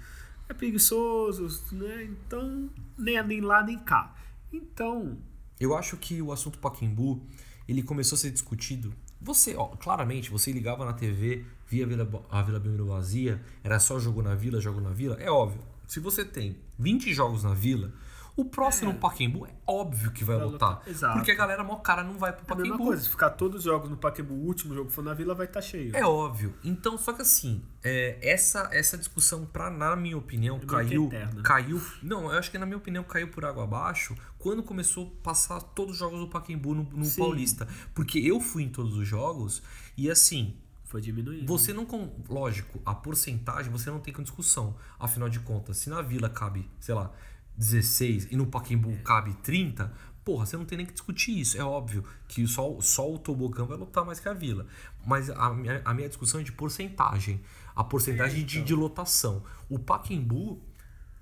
é preguiçoso, né? Então, nem, nem lá nem cá. Então, Eu acho que o assunto Pacaembu, ele começou a ser discutido. Você, ó, claramente, você ligava na TV, via a Vila, a Vila Belmiro vazia, era só jogo na Vila, jogo na Vila. É óbvio, se você tem 20 jogos na Vila, o próximo É. Pacaembu é óbvio que vai Vai lotar. exato. Porque a galera, mó cara, não vai pro é a mesma coisa, se ficar todos os jogos no Pacaembu, o último jogo for na Vila, vai estar cheio. É óbvio. Então, só que assim, é, essa, essa discussão, pra, na minha opinião, que caiu. Caiu. Não, eu acho que na minha opinião caiu por água abaixo quando começou a passar todos os jogos do Pacaembu no, no. Paulista. Porque eu fui em todos os jogos e assim, Foi diminuindo. você não. con- Lógico, a porcentagem você não tem com discussão. Afinal de contas, se na vila cabe, sei lá, 16 e no Pacaembu cabe 30, porra, você não tem nem que discutir isso. É óbvio que só, só o tobogã vai lotar mais que a Vila. Mas a minha, a minha discussão é de porcentagem. A porcentagem É, de, então. de lotação. O Pacaembu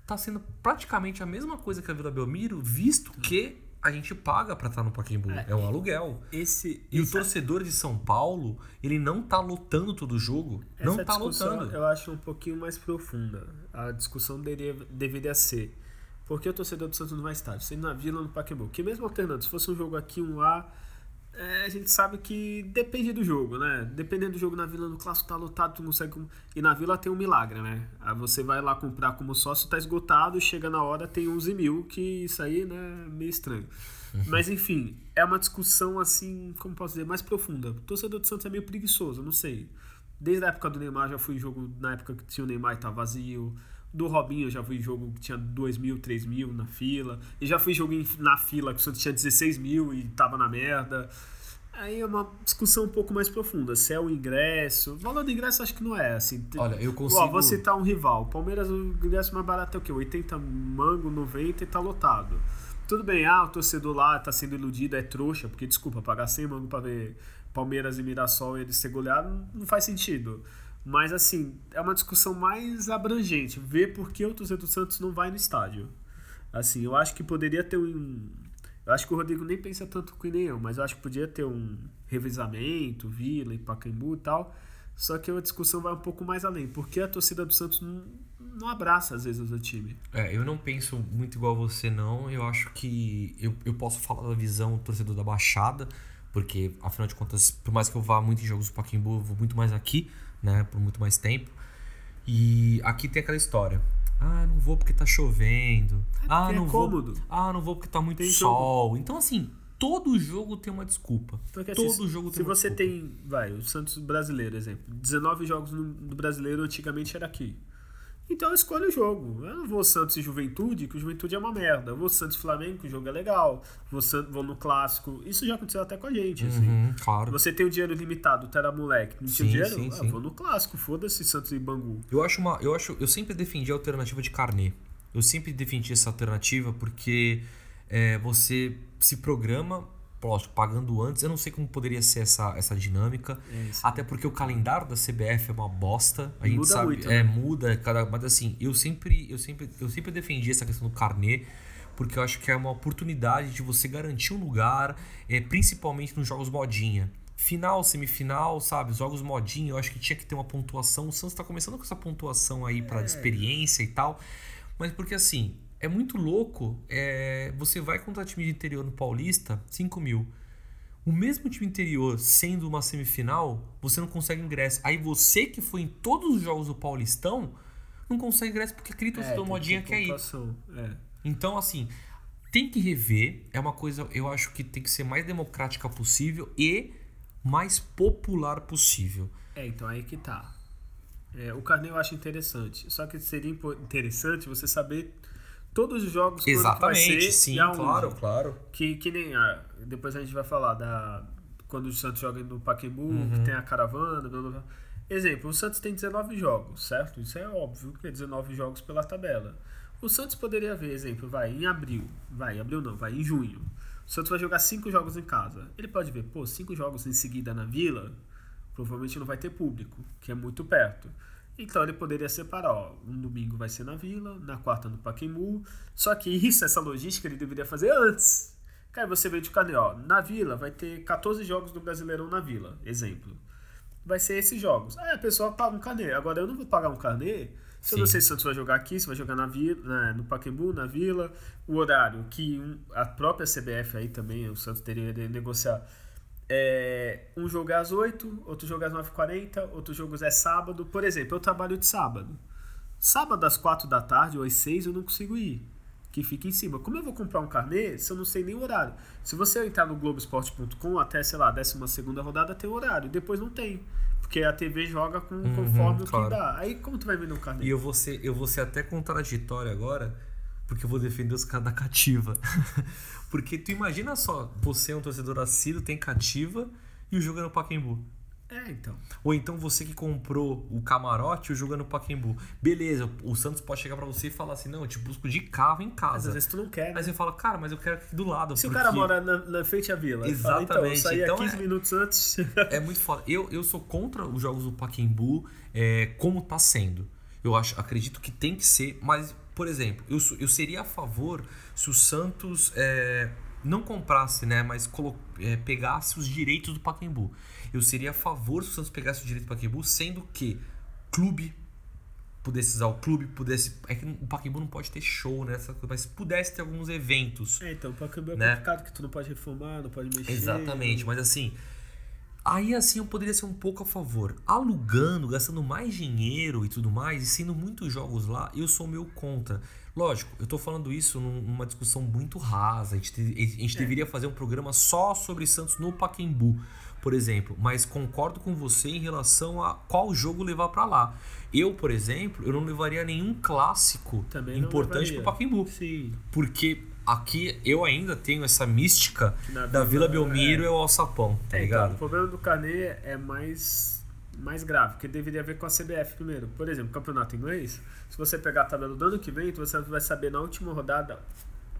tá sendo praticamente a mesma coisa que a Vila Belmiro, visto que a gente paga pra estar no Pacaembu. É, É, um aluguel. Esse, E o esse- torcedor de São Paulo, ele não tá lotando todo jogo. não Essa tá discussão lotando. eu acho um pouquinho mais profunda. A discussão deveria, deveria ser por que o torcedor do Santos não vai estádio? Sendo na Vila ou no Pacaembu? Que mesmo alternando, se fosse um jogo aqui, um lá, é, a gente sabe que depende do jogo, né? Dependendo do jogo na Vila, no Clássico tá lotado, tu não consegue... E na Vila tem um milagre, né? Aí você vai lá comprar como sócio, tá esgotado, chega na hora, tem 11 mil, que isso aí, né, é meio estranho. Mas enfim, é uma discussão assim, como posso dizer, mais profunda. O torcedor do Santos é meio preguiçoso, não sei. Desde a época do Neymar, já fui em jogo na época que tinha o Neymar e tava vazio. Do Robinho, eu já fui jogo que tinha 2 mil, 3 mil na fila. E já fui jogo na fila que o Santos tinha 16 mil e tava na merda. Aí é uma discussão um pouco mais profunda. Se é o ingresso. O valor do ingresso acho que não é assim. Olha, eu Ó, consigo. vou citar um rival. Palmeiras, o ingresso mais barato é o quê? 80 mango, 90 e tá lotado. Tudo bem, ah, o torcedor lá tá sendo iludido, é trouxa, porque, desculpa, pagar 100 mango pra ver Palmeiras e Mirassol e eles ser goleado não faz sentido. Mas, assim, é uma discussão mais abrangente. Ver por que o torcedor do Santos não vai no estádio. Assim, eu acho que poderia ter um... Eu acho que o Rodrigo nem pensa tanto que nem eu, mas eu acho que podia ter um revezamento, Vila e Pacaembu e tal. Só que a discussão vai um pouco mais além. Porque a torcida do Santos não, não abraça, às vezes, o seu time. É, eu não penso muito igual você, não. Eu acho que eu, eu posso falar da visão torcedor da Baixada, porque, afinal de contas, por mais que eu vá muito em jogos do Pacaembu, eu vou muito mais aqui, né? Por muito mais tempo. E aqui tem aquela história. Ah, não vou porque tá chovendo. ah, porque é não vou. cômodo. Ah, não vou porque tá muito Tem sol. Então, assim, todo jogo tem uma desculpa. Assim, todo jogo se tem uma você desculpa. tem, vai, o Santos brasileiro, exemplo, 19 jogos no, do brasileiro antigamente era aqui. Então eu escolho o jogo. Eu não vou Santos e Juventude, que o Juventude é uma merda. Eu vou Santos e Flamengo, que o jogo é legal. Vou, San- vou no clássico. Isso já aconteceu até com a gente, assim. Uhum, claro. Você tem o dinheiro limitado, tu era moleque, não tinha dinheiro? sim, ah, sim. vou no clássico, foda-se Santos e Bangu. Eu acho uma. Eu acho. Eu sempre defendi a alternativa de carnê. Eu sempre defendi essa alternativa porque é, você se programa, lógico, pagando antes. Eu não sei como poderia ser essa, essa dinâmica. É. Até porque o calendário da CBF é uma bosta. A gente Muda sabe. muito, é, né? muda cada. Mas assim, eu sempre, eu sempre, eu sempre defendi essa questão do carnê. Porque eu acho que é uma oportunidade de você garantir um lugar, é, principalmente nos jogos modinha. Final, semifinal, sabe? Os Jogos modinha, eu acho que tinha que ter uma pontuação. O Santos tá começando com essa pontuação aí pra experiência e tal. Mas porque assim, é muito louco. é, você vai contra time de interior no Paulista, 5 mil. O mesmo time interior sendo uma semifinal, você não consegue ingresso. Aí você que foi em todos os jogos do Paulistão, não consegue ingresso porque aquele torcedor tem modinha ter quer ir. É. Então, assim, tem que rever. É uma coisa, eu acho que tem que ser mais democrática possível e mais popular possível. É, então aí que tá. É, o carnê eu acho interessante. Só que seria interessante você saber todos os jogos quando que vai Exatamente, ser sim, claro, claro. Que, que nem a, depois a gente vai falar da quando o Santos joga no Pacaembu, Uhum. que tem a caravana, blá, blá, blá. Exemplo, o Santos tem 19 jogos, certo? Isso é óbvio, que é 19 jogos pela tabela. O Santos poderia ver, exemplo, vai em abril, vai em abril não, vai em junho. O Santos vai jogar cinco jogos em casa. Ele pode ver, pô, cinco jogos em seguida na Vila, provavelmente não vai ter público, que é muito perto. Então ele poderia separar, ó, um domingo vai ser na Vila, na quarta no Pacaembu. Só que isso, essa logística, ele deveria fazer antes. Cara, você vê de carne, ó, na Vila vai ter 14 jogos do Brasileirão na Vila, exemplo. Vai ser esses jogos. Aí a pessoa paga um carnê. Agora eu não vou pagar um carnê se eu não sei se o Santos vai jogar aqui, se vai jogar na Vila, na- no Pacaembu, na Vila, o horário que um- a própria CBF aí também, o Santos teria de negociar. É, um jogo é às 8, outro jogo é às 9h40, outro jogo é sábado. Por exemplo, eu trabalho de sábado. Sábado às 4 da tarde ou às 6 eu não consigo ir. Que fica em cima. Como eu vou comprar um carnê se eu não sei nem o horário? Se você entrar no Globoesporte.com, até, sei lá, a 12 rodada tem horário. Depois não tem. Porque a TV joga com, conforme o claro. que dá. Aí como tu vai vender um carnê? E eu vou ser, eu vou ser até contraditório agora, porque eu vou defender os caras da cativa. [LAUGHS] porque tu imagina só, você é um torcedor assíduo, tem cativa e o jogo é no Pacaembu. É, então. Ou então você que comprou o camarote e jogando Pacaembu. Beleza, o Santos pode chegar pra você e falar assim: não, eu te busco de carro em Mas casa. às vezes tu não quer, né? Aí você fala, cara, mas eu quero aqui do lado. Se o porque cara mora na, na frente à vila, ele fala, então, eu Exatamente, então 15 é- minutos antes. [LAUGHS] É muito foda. Eu, eu sou contra os jogos do Pacaembu é, como tá sendo. Eu acho, acredito que tem que ser, mas, por exemplo, eu, eu seria a favor se o Santos é, não comprasse, né, mas colo- é, pegasse os direitos do Pacaembu. Eu seria a favor se o Santos pegasse os direitos do Pacaembu, sendo que clube pudesse usar o clube, pudesse. É que o Pacaembu não pode ter show, né? essa coisa, mas pudesse ter alguns eventos. É, então, pra câmbio é Né? complicado, que tu não pode reformar, não pode mexer. Exatamente, mas assim. Aí assim eu poderia ser um pouco a favor. Alugando, gastando mais dinheiro e tudo mais, e sendo muitos jogos lá, eu sou meio contra. Lógico, eu tô falando isso num- numa discussão muito rasa. A gente, te- a gente deveria fazer um programa só sobre Santos no Pacaembu, por exemplo. Mas concordo com você em relação a qual jogo levar pra lá. Eu, por exemplo, eu não levaria nenhum clássico Também importante pro Pacaembu. Sim. Porque aqui eu ainda tenho essa mística Que na da Vila Vila, Belmiro é. é o Alçapão, tá É, então, ligado? o problema do Carnê é mais, mais grave, porque deveria ver com a CBF primeiro. Por exemplo, campeonato inglês, se você pegar a tabela do ano que vem, você vai saber na última rodada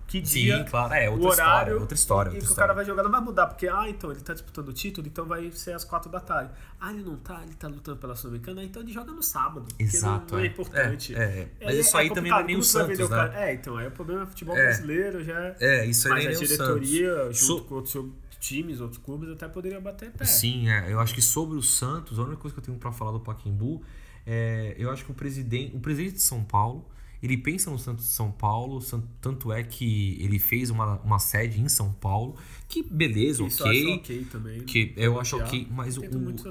que dia, Sim, claro. É, o outra horário, história, outra história, e outra que o cara vai jogar, não vai mudar, porque, ah, então, ele tá disputando o título, então vai ser às quatro da tarde. Ah, ele não tá, ele tá lutando pela Sul-Americana, então ele joga no sábado, Exato, não, é é. importante. É, é. Mas isso aí também não é nem o Santos, o né? É, então, aí o problema é futebol É. brasileiro, já é... É, isso aí Mas nem a nem o diretoria, Santos. junto So- com outros times, outros clubes, até poderia bater pé. Sim, é. Eu acho que sobre o Santos, a única coisa que eu tenho pra falar do Pacaembu é. Eu acho que o presidente, o presidente de São Paulo, ele pensa no Santos de São Paulo, tanto é que ele fez uma, uma sede em São Paulo, que beleza, Isso ok. eu acho ok também. Que eu acho Já. ok, mas o, muito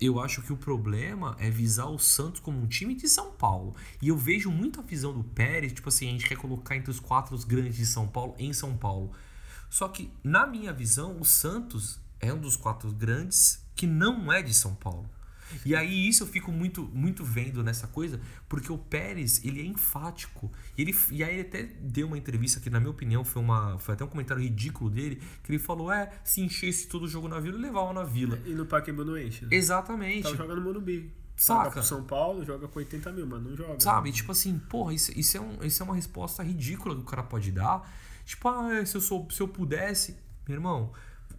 eu acho que o problema é visar o Santos como um time de São Paulo. E eu vejo muita visão do Pérez, tipo assim, a gente quer colocar entre os quatro grandes de São Paulo em São Paulo. Só que, na minha visão, o Santos é um dos quatro grandes que não é de São Paulo. E aí isso eu fico muito muito vendo nessa coisa, porque o Pérez, ele é enfático. E, ele, e aí ele até deu uma entrevista que, na minha opinião, foi, uma, foi até um comentário ridículo dele, que ele falou, é, se enchesse todo o jogo na Vila, levava na Vila. E no Pacaembu não enche, né? Exatamente. Tava jogando no Morumbi. Saca? Pro São Paulo, joga com 80 mil, mas não joga. Sabe? Tipo assim, porra, isso, isso, é um, isso é uma resposta ridícula que o cara pode dar. Tipo, ah, se eu, sou, se eu pudesse. Meu irmão,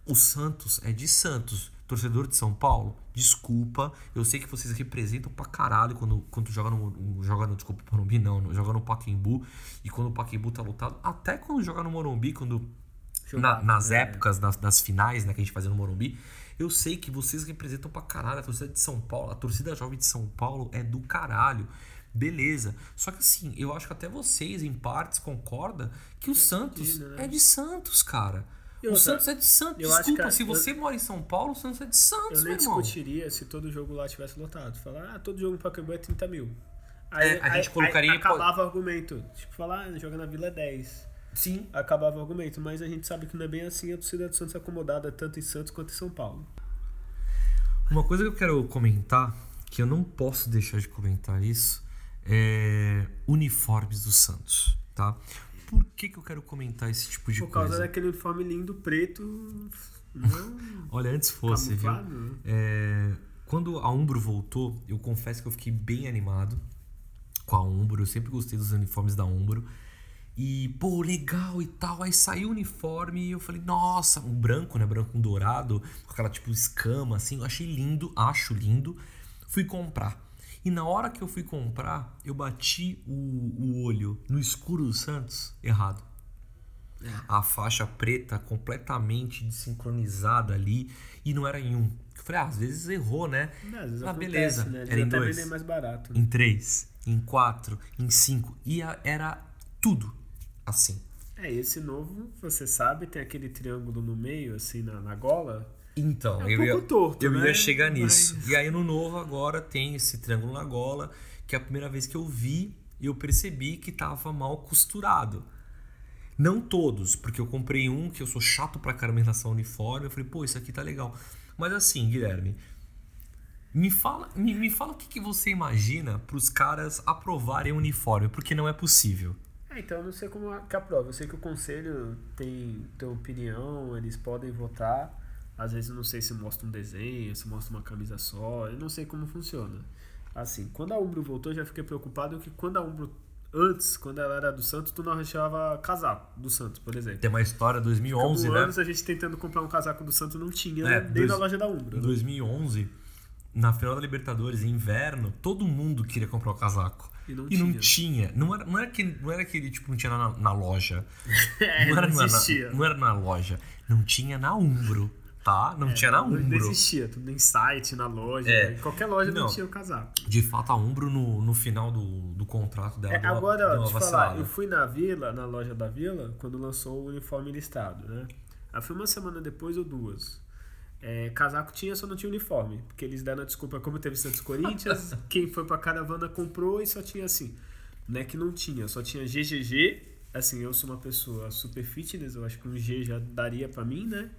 o Santos é de Santos. Torcedor de São Paulo, desculpa. Eu sei que vocês representam pra caralho quando, quando joga no. Joga no. Desculpa, Morumbi não, joga no Pacaembu. E quando o Pacaembu tá lotado. Até quando joga no Morumbi, quando na- nas é. épocas, nas, das finais, né, que a gente fazia no Morumbi, eu sei que vocês representam pra caralho a torcida de São Paulo. A torcida jovem de São Paulo é do caralho. Beleza. Só que assim, eu acho que até vocês, em partes, concordam que o Santos né? é de Santos, cara. O Santos é de Santos. eu acho Desculpa, que- se eu- você mora em São Paulo, o Santos é de Santos, Eu nem discutiria se todo jogo lá tivesse lotado. Falar, ah, todo jogo no Pacaembu é 30 mil. Aí, É, a gente colocaria- Aí, acabava o argumento. Tipo, falar, ah, joga na Vila é 10. Sim. Acabava o argumento, mas a gente sabe que não é bem assim a torcida do Santos é acomodada tanto em Santos quanto em São Paulo. Uma coisa que eu quero comentar, que eu não posso deixar de comentar isso, é uniformes do Santos, tá? Por que, que eu quero comentar esse tipo de Por causa coisa? daquele uniforme lindo, preto, não [LAUGHS] Olha, antes fosse, viu? camuflado. né? É, quando a Umbro voltou, eu confesso que eu fiquei bem animado com a Umbro. Eu sempre gostei dos uniformes da Umbro. E, pô, legal e tal. Aí saiu o uniforme e eu falei, nossa, um branco, né? Branco com dourado, com aquela tipo escama assim. Eu achei lindo, acho lindo. Fui comprar. E na hora que eu fui comprar, eu bati o, o olho no escuro do Santos errado a faixa preta completamente desincronizada ali e não era em um. Eu falei, ah, às vezes errou, né? Não, às vezes ah, acontece, beleza. Né? Era em dois, mais barato. em três, em quatro, em cinco. E era tudo assim. É, esse novo, você sabe, tem aquele triângulo no meio, assim, na, na gola. Então, É um eu, ia, torto, eu né? ia chegar Mas- nisso. E aí no novo agora tem esse triângulo na gola, que é a primeira vez que eu vi e eu percebi que tava mal costurado. Não todos, porque eu comprei um que eu sou chato pra caramba em relação ao uniforme. Eu falei, pô, isso aqui tá legal. Mas assim, Guilherme, me fala, me, me fala o que, que você imagina pros caras aprovarem o uniforme, porque não é possível. É, então eu não sei como que aprova. Eu sei que o conselho tem, tem opinião, eles podem votar. Às vezes eu não sei se mostra um desenho, se mostra uma camisa só, eu não sei como funciona. Assim, quando a Umbro voltou, eu já fiquei preocupado que quando a Umbro antes, quando ela era do Santos, tu não achava casaco do Santos, por exemplo. Tem uma história 2011, Ficou né? anos a gente tentando comprar um casaco do Santos não tinha, É, né? nem dois- na loja da Umbro. Em 2011, na final da Libertadores, em inverno, todo mundo queria comprar o casaco. E não não tinha. tinha. Não era, não era que não era que ele tipo, não tinha na, na loja. [LAUGHS] É, não, era não na- existia. não era na loja. Não tinha na Umbro, tá? Não tinha na Não Umbro. existia, tudo em site, na loja, É. em qualquer loja não, Não. tinha o casaco. De fato, a Umbro, no, no final do, do contrato dela, É, deu uma, agora, deu uma deixa eu falar, eu fui na Vila, na loja da Vila, quando lançou o uniforme listado, né? Aí foi uma semana depois ou duas. É, casaco tinha, só não tinha uniforme. Porque eles deram a desculpa, como teve Santos Corinthians, [LAUGHS] quem foi pra caravana comprou e só tinha assim. Não é que não tinha, só tinha GGG. Assim, eu sou uma pessoa super fitness, eu acho que um G já daria pra mim, né?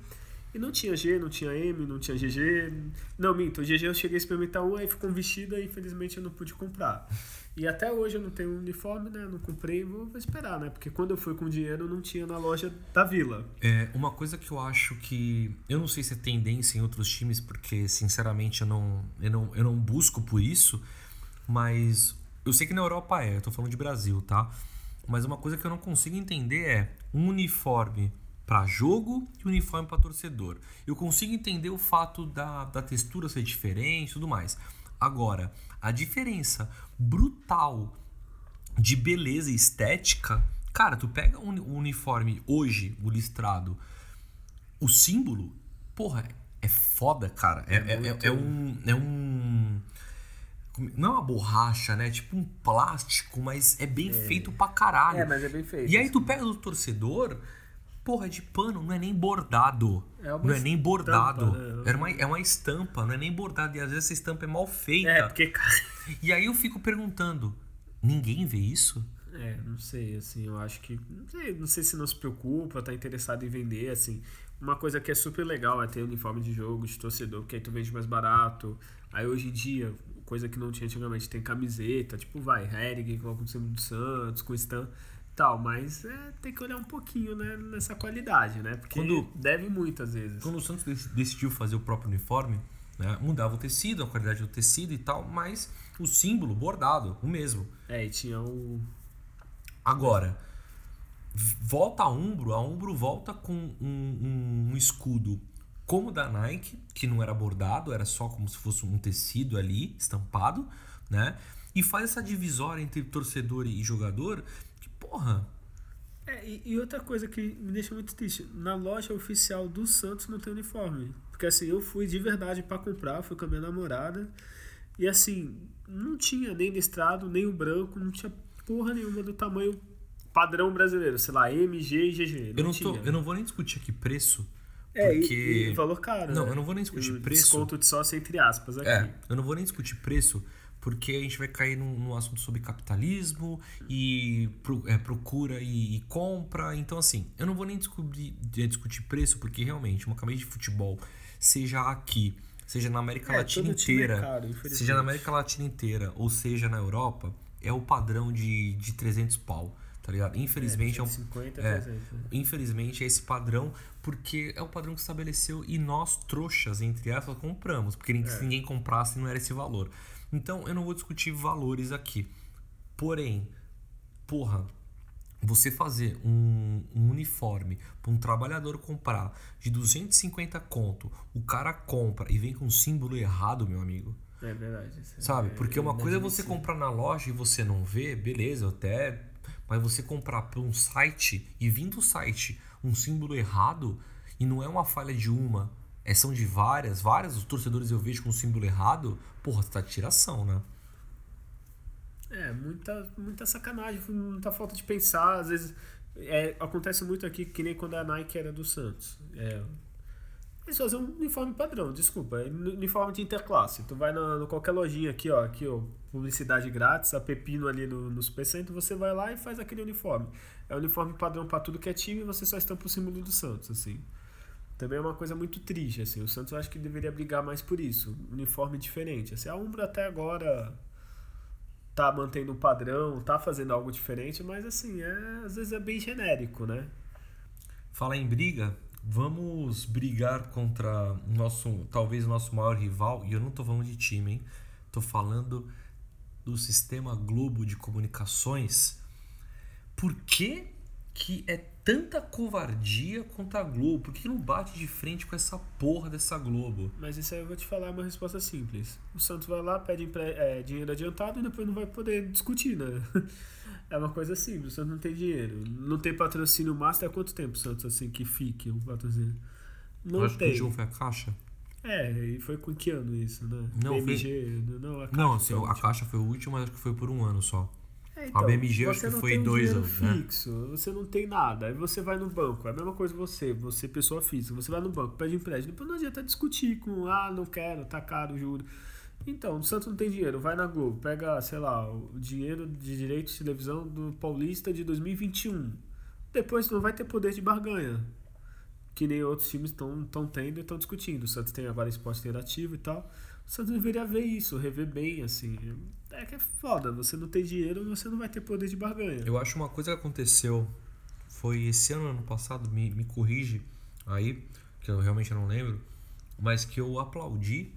E não tinha G, não tinha M, não tinha GG. Não, minto, o GG eu cheguei a experimentar um, aí ficou vestido e infelizmente eu não pude comprar. E até hoje eu não tenho um uniforme, né? Não comprei, vou esperar, né? Porque quando eu fui com dinheiro não tinha na loja da Vila. É, uma coisa que eu acho que. Eu não sei se é tendência em outros times, porque sinceramente eu não, eu não, eu não busco por isso, mas eu sei que na Europa é, eu tô falando de Brasil, tá? Mas uma coisa que eu não consigo entender é um uniforme para jogo e um uniforme para torcedor. Eu consigo entender o fato da, da textura ser diferente e tudo mais. Agora, a diferença brutal de beleza e estética, cara, tu pega um o uniforme hoje, o listrado, o símbolo, porra, é foda, cara. É, é, é- é um. É um. Não é uma borracha, né? Tipo um plástico, mas é bem feito pra caralho. mas é bem feito. E aí tu pega do torcedor, porra, é de pano, não é nem bordado. É não é nem bordado. estampa, né? É, uma, é uma estampa, não é nem bordado. E às vezes essa estampa é mal feita. É, porque, cara. E aí eu fico perguntando, ninguém vê isso? É, não sei, assim, eu acho que. Não sei, não sei se não se preocupa, tá interessado em vender, assim. Uma coisa que é super legal é ter uniforme de jogo, de torcedor, porque aí tu vende mais barato. Aí hoje em dia, coisa que não tinha antigamente, tem camiseta, tipo, vai, Hering, o símbolo do Santos, com Stan tal, mas é, tem que olhar um pouquinho né, nessa qualidade, né? Porque Quando- deve muitas vezes. Quando o Santos dec- decidiu fazer o próprio uniforme, né, mudava o tecido, a qualidade do tecido e tal, mas o símbolo bordado, o mesmo. É, e tinha o. Agora, volta a Umbro, a Umbro volta com um, um- escudo como o da Nike, que não era bordado, era só como se fosse um tecido ali, estampado, né? E faz essa divisória entre torcedor e jogador, porra, É, e, e outra coisa que me deixa muito triste, na loja oficial do Santos não tem uniforme. Porque assim, eu fui de verdade pra comprar, fui com a minha namorada, e assim, não tinha nem listrado, nem o branco, não tinha porra nenhuma do tamanho padrão brasileiro, sei lá, MG e GG. Não eu não, tô, eu não vou nem discutir aqui preço, É, e- porque... e, valor caro. Não, né? eu não vou nem discutir E preço. Desconto de sócio entre aspas aqui. É, eu não vou nem discutir preço, porque a gente vai cair num, num assunto sobre capitalismo e pro- é, procura e, e compra. Então, assim, eu não vou nem descobrir, de- discutir preço, porque realmente uma camisa de futebol, seja aqui, seja na América É, Latina é inteira, caro, seja na América Latina inteira, ou seja na Europa, é o padrão de, de 300 pau, tá ligado? Infelizmente é, um 50, é, 300, né? Infelizmente é esse padrão, porque é o padrão que estabeleceu e nós, trouxas, entre aspas, compramos. Porque É. se ninguém comprasse, não era esse valor. Então eu não vou discutir valores aqui. Porém, porra, você fazer um, um uniforme para um trabalhador comprar de 250 conto, o cara compra e vem com um símbolo errado, meu amigo. É verdade. isso é- Sabe? Porque uma coisa é você comprar na loja e você não vê, beleza, até. Mas você comprar por um site e vir do site um símbolo errado e não é uma falha de uma, é, são de várias, várias os torcedores eu vejo com um símbolo errado, porra, tá de tiração, né? É, muita, muita sacanagem, muita falta de pensar. Às vezes é, acontece muito aqui, que nem quando a Nike era do Santos. É, eles fazem um uniforme padrão, desculpa, é uniforme de interclasse. Tu vai na, qualquer lojinha aqui, ó, aqui, ó, publicidade grátis, a Pepino ali no, no Supercentro, você vai lá e faz aquele uniforme. É uniforme padrão pra tudo que é time você só estampa o símbolo do Santos, assim. Também é uma coisa muito triste, assim. O Santos eu acho que deveria brigar mais por isso. Uniforme diferente. Assim, a Umbro até agora tá mantendo um padrão, tá fazendo algo diferente, mas assim, é, às vezes é bem genérico, né? Falar em briga, vamos brigar contra o nosso, talvez o nosso maior rival, e eu não tô falando de time, hein? Tô falando do sistema Globo de comunicações. Por que, que é tanta covardia contra a Globo? Por que não bate de frente com essa porra dessa Globo? Mas isso aí eu vou te falar uma resposta simples. O Santos vai lá, pede é, dinheiro adiantado e depois não vai poder discutir, né? [LAUGHS] É uma coisa simples, o Santos não tem dinheiro. Não tem patrocínio master há quanto tempo o Santos assim que fique um patrocínio? Não Eu acho que o tem. último foi a Caixa. É, e foi com que ano isso, né? Não, BMG, não, a Não, Caixa assim, foi o a. Caixa foi o último, mas acho que foi por um ano só. É, A BMG acho que foi dois anos, né? fixo, você não tem nada. Aí você vai no banco, é a mesma coisa você, você pessoa física, você vai no banco, pede empréstimo, depois não adianta discutir com, ah, não quero, tá caro juro. Então, o Santos não tem dinheiro, vai na Globo, pega, sei lá, o dinheiro de direito de televisão do Paulista de 2021. Depois não vai ter poder de barganha. Que nem outros times estão tendo e estão discutindo. O Santos tem agora esporte interativo e tal. Santos deveria ver isso, rever bem, assim. É que é foda, você não tem dinheiro, você não vai ter poder de barganha. Eu acho uma coisa que aconteceu foi esse ano, ano passado, me, me corrige aí, que eu realmente não lembro, mas que eu aplaudi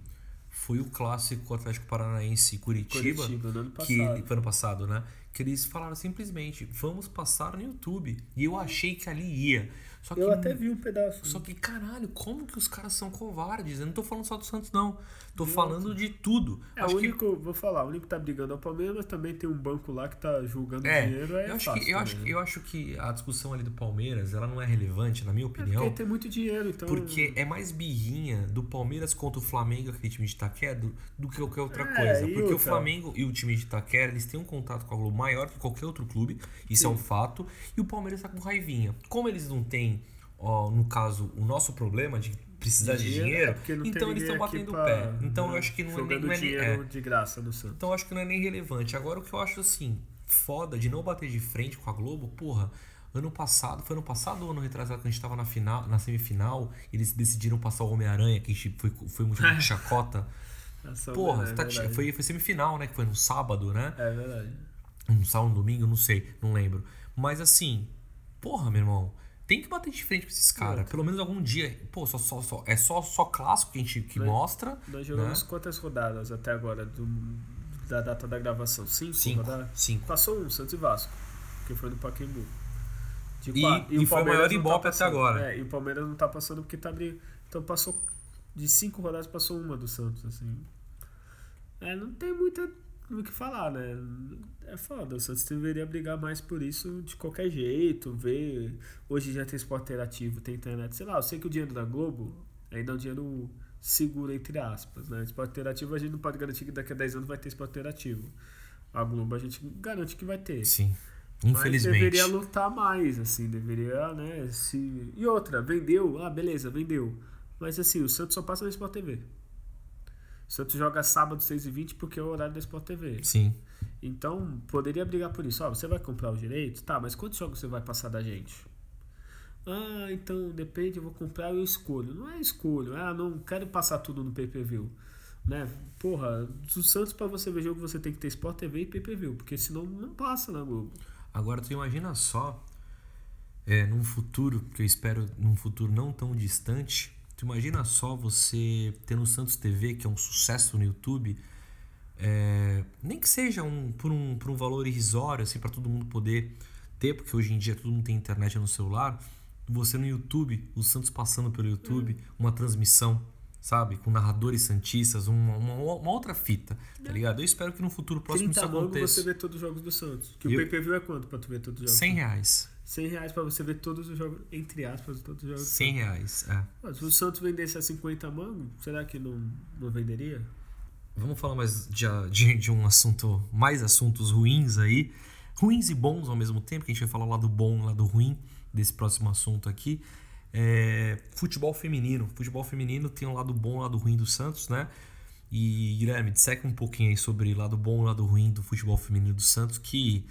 foi o clássico Atlético Paranaense Curitiba, Curitiba, no ano que passado. foi ano passado, né? Que eles falaram simplesmente, vamos passar no YouTube. E eu achei que ali ia. Só que Eu até vi um pedaço. Só que, caralho, como que os caras são covardes? Eu não tô falando só do Santos, não. Tô falando de tudo. É, Acho o que- único, vou falar, o único que tá brigando é o Palmeiras, também tem um banco lá que tá julgando É, dinheiro. É eu, acho que, eu, acho, que- eu acho que a discussão ali do Palmeiras, ela não é relevante, na minha É opinião, porque tem muito dinheiro, então. porque é mais birrinha do Palmeiras contra o Flamengo, aquele time de Itaquera, do, do que qualquer outra É, coisa. Porque o? Flamengo e o time de Itaquera, eles têm um contato com a Globo maior que qualquer outro clube, isso é um fato, e o Palmeiras tá com raivinha. Como eles não têm, ó, no caso, o nosso problema de precisar de Dinheiro, dinheiro, é porque não tem então eles estão batendo o pé. Então eu né, acho que não é nem... Não é dinheiro é. de graça no Santos. Então eu acho que não é nem relevante. Agora o que eu acho assim, foda de não bater de frente com a Globo, porra, ano passado, foi ano passado ou ano retrasado que a gente tava na final, na semifinal, eles decidiram passar o Homem-Aranha, que foi, foi motivo de [LAUGHS] chacota. Essa Porra, é tá- foi, foi semifinal, né? Que foi no sábado, né? É verdade. Um sábado, um domingo, não sei, não lembro. Mas assim, porra, meu irmão, tem que bater de frente com esses caras. Pelo menos algum dia. Pô, só, só, só, é só, só clássico que a gente que mostra. Nós jogamos né? quantas rodadas até agora do, da data da gravação? Cinco, Cinco. rodadas? Cinco. Passou um, Santos e Vasco, que foi no Pacaembu. E- e o foi o maior tá ibope até passando. agora. É, e o Palmeiras não tá passando porque tá abrindo. Então passou. De cinco rodadas passou uma do Santos, assim. É, não tem muita o que falar, né? É foda. O Santos deveria brigar mais por isso de qualquer jeito, ver. Hoje já tem esporte interativo, tem internet. Sei lá, eu sei que o dinheiro da Globo ainda é um dinheiro seguro, entre aspas, né? Esporte interativo a gente não pode garantir que daqui a 10 anos vai ter esporte interativo. A Globo a gente garante que vai ter. Sim. Mas Infelizmente. deveria lutar mais, assim, deveria, né? Se... E outra, vendeu, ah, beleza, vendeu. Mas assim, o Santos só passa na Sport TV. O Santos joga sábado 6h20 porque é o horário da Sport TV. Sim. Então, poderia brigar por isso. Ó, você vai comprar os direitos? Tá, mas quantos jogos você vai passar da gente? Ah, então depende, eu vou comprar e eu escolho. Não é escolho, ah, não quero passar tudo no pay-per-view. Né? Porra, do Santos pra você ver jogo você tem que ter Sport TV e pay-per-view, porque senão não passa na Globo. Agora tu imagina só, é, num futuro, que eu espero num futuro não tão distante, tu imagina só você ter no Santos TV, que é um sucesso no YouTube, é, nem que seja um, por, um, por um valor irrisório, assim, para todo mundo poder ter, porque hoje em dia todo mundo tem internet no celular, você no YouTube, o Santos passando pelo YouTube, uma transmissão, sabe? Com narradores santistas, uma, uma, uma outra fita, tá ligado? Eu espero que no futuro próximo isso 30 mangos aconteça. você vê todos os jogos do Santos. Que Eu- o pay-per-view é quanto pra tu ver todos os jogos? 100 reais. 100 reais pra você ver todos os jogos, entre aspas, todos os jogos. do 100 reais, é. Se o Santos vendesse a 50 mangos, será que não, não venderia? Vamos falar mais de, de, de um assunto, mais assuntos ruins aí. Ruins e bons ao mesmo tempo, que a gente vai falar lá do bom, lá do ruim desse próximo assunto aqui. É, futebol feminino. Futebol feminino tem um lado bom e um lado ruim do Santos, né? E Guilherme, disseca um pouquinho aí sobre o lado bom e lado ruim do futebol feminino do Santos, que,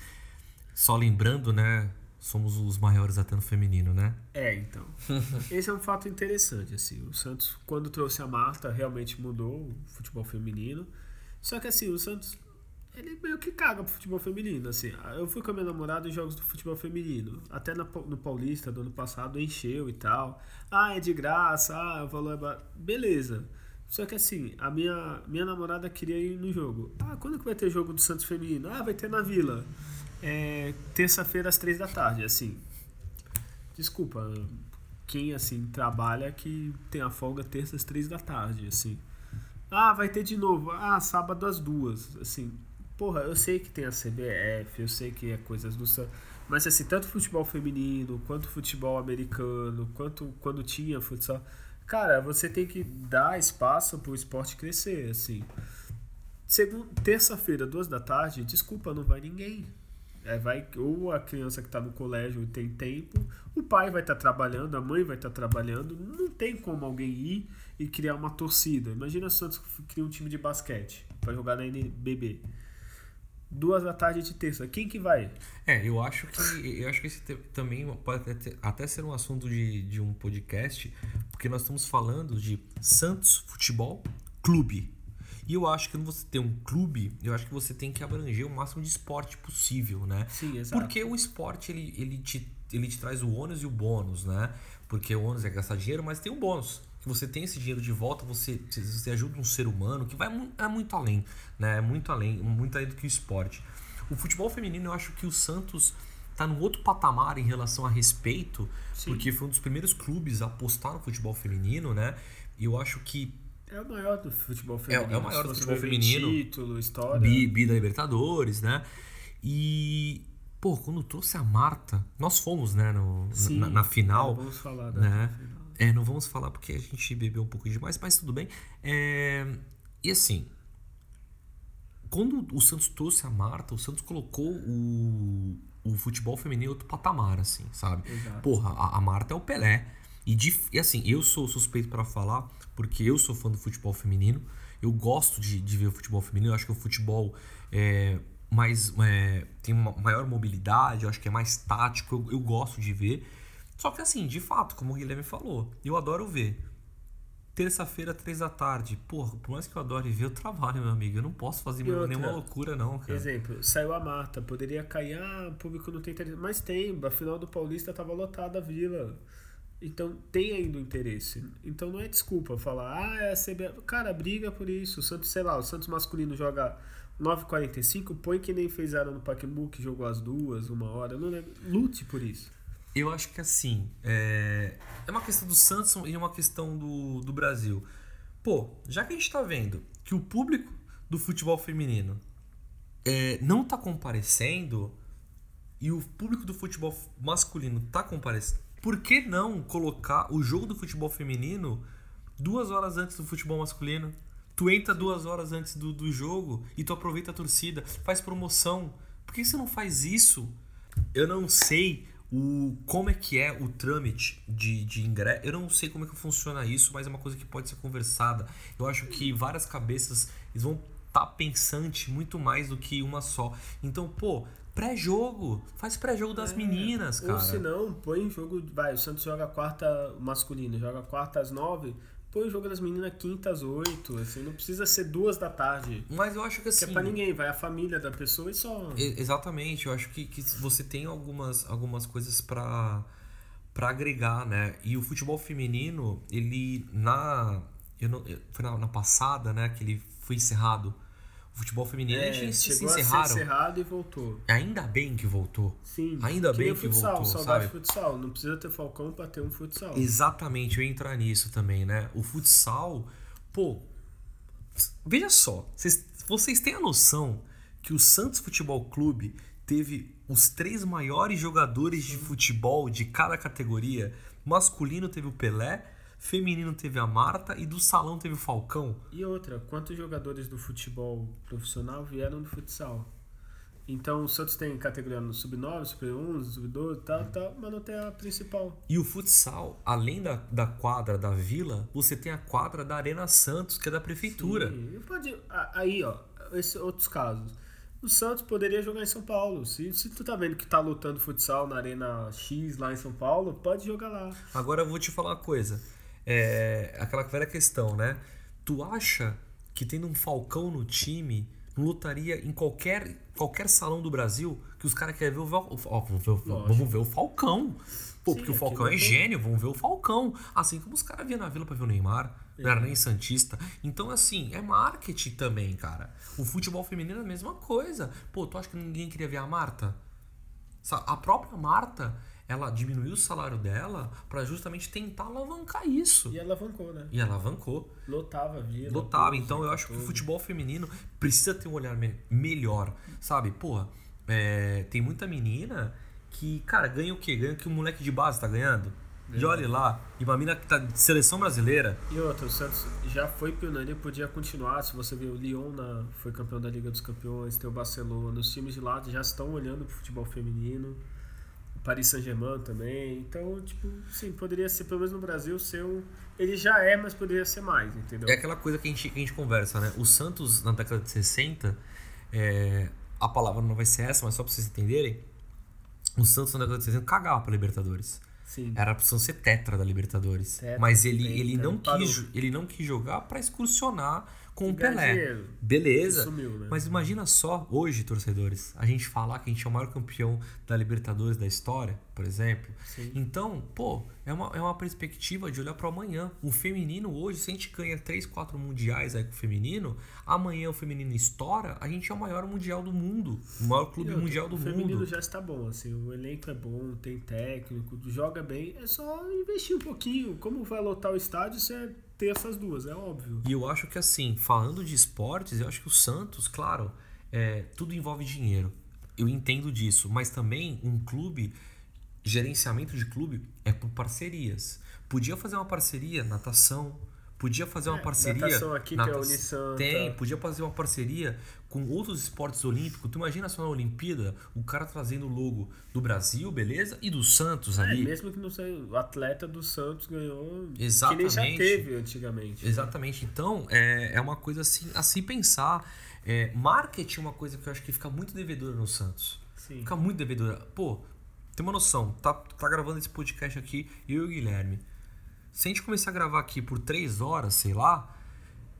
só lembrando, né? Somos os maiores até no feminino, né? É, então. [LAUGHS] Esse é um fato interessante, assim. O Santos, quando trouxe a Marta, realmente mudou o futebol feminino. Só que, assim, o Santos ele meio que caga pro futebol feminino, assim. Eu fui com a minha namorada em jogos do futebol feminino. Até no Paulista do ano passado encheu e tal. Ah, é de graça, ah, o valor é ba... Beleza. Só que assim, a minha, minha namorada queria ir no jogo. Ah, quando que vai ter jogo do Santos Feminino? Ah, vai ter na Vila. É, terça-feira às três da tarde, assim. Desculpa, quem assim trabalha que tem a folga terça às três da tarde, assim. Ah, vai ter de novo. Ah, sábado às duas, assim. Porra, eu sei que tem a CBF, eu sei que é coisas do Santos. Mas assim, tanto futebol feminino, quanto futebol americano, quanto quando tinha futsal. Cara, você tem que dar espaço pro esporte crescer, assim. Segunda, terça-feira, duas da tarde, desculpa, não vai ninguém. É, vai, ou a criança que está no colégio tem tempo, o pai vai estar tá trabalhando, a mãe vai estar tá trabalhando, não tem como alguém ir e criar uma torcida. Imagina o Santos cria um time de basquete para jogar na NBB. Duas da tarde de terça, quem que vai? É, eu acho que eu acho que esse também pode até, até ser um assunto de, de um podcast, porque nós estamos falando de Santos Futebol Clube. E eu acho que quando você tem um clube, eu acho que você tem que abranger o máximo de esporte possível, né? Sim, exato. Porque o esporte, ele, ele, te, ele te traz o ônus e o bônus, né? Porque o ônus é gastar dinheiro, mas tem o bônus. Que você tem esse dinheiro de volta, você, você ajuda um ser humano que vai é muito além, né? É muito além, muito além do que o esporte. O futebol feminino, eu acho que o Santos tá no outro patamar em relação a respeito, Sim. porque foi um dos primeiros clubes a apostar no futebol feminino, né? E eu acho que é o maior do futebol feminino. É, é o maior do futebol feminino. Título, história. Bi, bi da Libertadores, né? E, pô, quando trouxe a Marta, nós fomos, né, no, Sim, na, na, final. Não vamos falar da né? final. É, não vamos falar porque a gente bebeu um pouco demais, mas tudo bem. É, e assim, quando o Santos trouxe a Marta, o Santos colocou o, o futebol feminino em outro patamar, assim, sabe? Exato. Porra, a, a Marta é o Pelé. E, de, e assim, eu sou suspeito para falar, porque eu sou fã do futebol feminino. Eu gosto de, de ver o futebol feminino. Eu acho que o futebol é mais, é, tem uma maior mobilidade, eu acho que é mais tático. Eu, eu gosto de ver. Só que assim, de fato, como o Guilherme falou, eu adoro ver. Terça-feira, três da tarde. Porra, por mais que eu adore ver, eu trabalho, meu amigo. Eu não posso fazer outra, nenhuma loucura, não, cara. Exemplo, saiu a Marta. Poderia cair, ah, o público não tem interesse. Mas tem, a final do Paulista tava lotada a vila. Então tem ainda o interesse. Então não é desculpa falar, ah, é a CBF. Cara, briga por isso. O Santos, sei lá, o Santos masculino joga 9h45, põe que nem fez era no Pacaembu, que jogou as duas, uma hora. Não lembro. Lute por isso. Eu acho que assim, é, é uma questão do Santos e uma questão do, do Brasil. Pô, já que a gente tá vendo que o público do futebol feminino é, não tá comparecendo e o público do futebol masculino tá comparecendo por que não colocar o jogo do futebol feminino duas horas antes do futebol masculino? Tu entra duas horas antes do, do jogo e tu aproveita a torcida, faz promoção. Por que você não faz isso? Eu não sei o como é que é o trâmite de, de ingresso. Eu não sei como é que funciona isso, mas é uma coisa que pode ser conversada. Eu acho que várias cabeças eles vão estar tá pensante muito mais do que uma só. Então, pô, Pré-jogo. Faz pré-jogo das é, meninas, cara. Ou se não, põe jogo. Vai, o Santos joga quarta masculino, joga quarta às nove. Põe o jogo das meninas quinta às oito. Assim, não precisa ser duas da tarde. Mas eu acho que assim. Que é pra ninguém, vai a família da pessoa e só. Exatamente, eu acho que, que você tem algumas, algumas coisas para para agregar, né? E o futebol feminino, ele na. Eu não, foi na, na passada, né? Que ele foi encerrado o futebol feminino é, chegou se encerraram. Ser encerrado e voltou. Ainda bem que voltou. Sim. Ainda bem que futsal, voltou, saudade sabe? futsal. Não precisa ter Falcão para ter um futsal. Exatamente, eu ia entrar nisso também, né? O futsal, pô, veja só, vocês, vocês têm a noção que o Santos Futebol Clube teve os três maiores jogadores de futebol de cada categoria. Masculino teve o Pelé, feminino teve a Marta e do salão teve o Falcão. E outra, quantos jogadores do futebol profissional vieram do futsal? Então o Santos tem categoria no sub-9, sub-11, sub-12, tal, tal, mas não tem a principal. E o futsal, além da, da quadra da vila, você tem a quadra da Arena Santos, que é da prefeitura. Sim, pode, aí, ó, esses outros casos. O Santos poderia jogar em São Paulo. Se, se tu tá vendo que tá lutando futsal na Arena X lá em São Paulo, pode jogar lá. Agora eu vou te falar uma coisa é aquela velha questão, né? Tu acha que tendo um Falcão no time lutaria em qualquer, qualquer salão do Brasil que os caras querem ver o, Val- ó, vamos, ver, o- vamos ver o Falcão. Pô, Sim, porque o Falcão é gênio, vamos ver o Falcão. Assim como os caras vinham na vila pra ver o Neymar, não era nem Santista. Então, assim, é marketing também, cara. O futebol feminino é a mesma coisa. Pô, tu acha que ninguém queria ver a Marta? A própria Marta, ela diminuiu o salário dela pra justamente tentar alavancar isso. E alavancou, né? E alavancou. Lotava a vila. Lotava. tudo, Então eu acho que o tudo. futebol feminino precisa ter um olhar me- melhor. Sabe? Porra, é, tem muita menina que, cara, ganha o quê? Ganha o que o moleque de base tá ganhando. E olha lá, e uma mina que tá de seleção brasileira. E outra, o Santos já foi pioneiro e podia continuar. Se você ver o Lyon na, foi campeão da Liga dos Campeões, tem o Barcelona, os times de lá já estão olhando pro futebol feminino. Paris Saint-Germain também. Então, tipo, sim, poderia ser, pelo menos no Brasil, ser um. Ele já é, mas poderia ser mais, entendeu? É aquela coisa que a gente, que a gente conversa, né? O Santos, na década de 60, é, a palavra não vai ser essa, mas só pra vocês entenderem, o Santos na década de 60 cagava pra Libertadores. Sim. Era Santos ser tetra da Libertadores. Tetra, mas ele, penta, ele, não quis, ele não quis jogar pra excursionar com o Pelé. Beleza. Sumiu, né? Mas imagina só, hoje, torcedores, a gente falar que a gente é o maior campeão da Libertadores da história, por exemplo. Sim. Então, pô, é uma, é uma perspectiva de olhar para amanhã. O feminino hoje, se a gente ganha 3, 4 mundiais aí com o feminino, amanhã o feminino estoura, a gente é o maior mundial do mundo. O maior clube E outra, mundial do o feminino mundo. já está bom, assim, o elenco é bom, tem técnico, joga bem, é só investir um pouquinho. Como vai lotar o estádio, você é ter essas duas, é óbvio. E eu acho que assim, falando de esportes, eu acho que o Santos, claro, é, tudo envolve dinheiro. Eu entendo disso, mas também um clube, gerenciamento de clube é por parcerias. Podia fazer uma parceria natação, podia fazer uma É, parceria. natação aqui tem a Unisanta. Tem, podia fazer uma parceria com outros esportes olímpicos. Tu imagina só na Olimpíada, o cara trazendo o logo do Brasil, beleza? E do Santos É, ali. mesmo que não seja, o atleta do Santos ganhou que nem Exatamente. já teve antigamente. Exatamente. Então, é, é uma coisa assim, a se pensar. É, marketing é uma coisa que eu acho que fica muito devedora no Santos. Sim. Fica muito devedora. Pô, tem uma noção. Tá, tá gravando esse podcast aqui, eu e o Guilherme. Se a gente começar a gravar aqui por três horas, sei lá,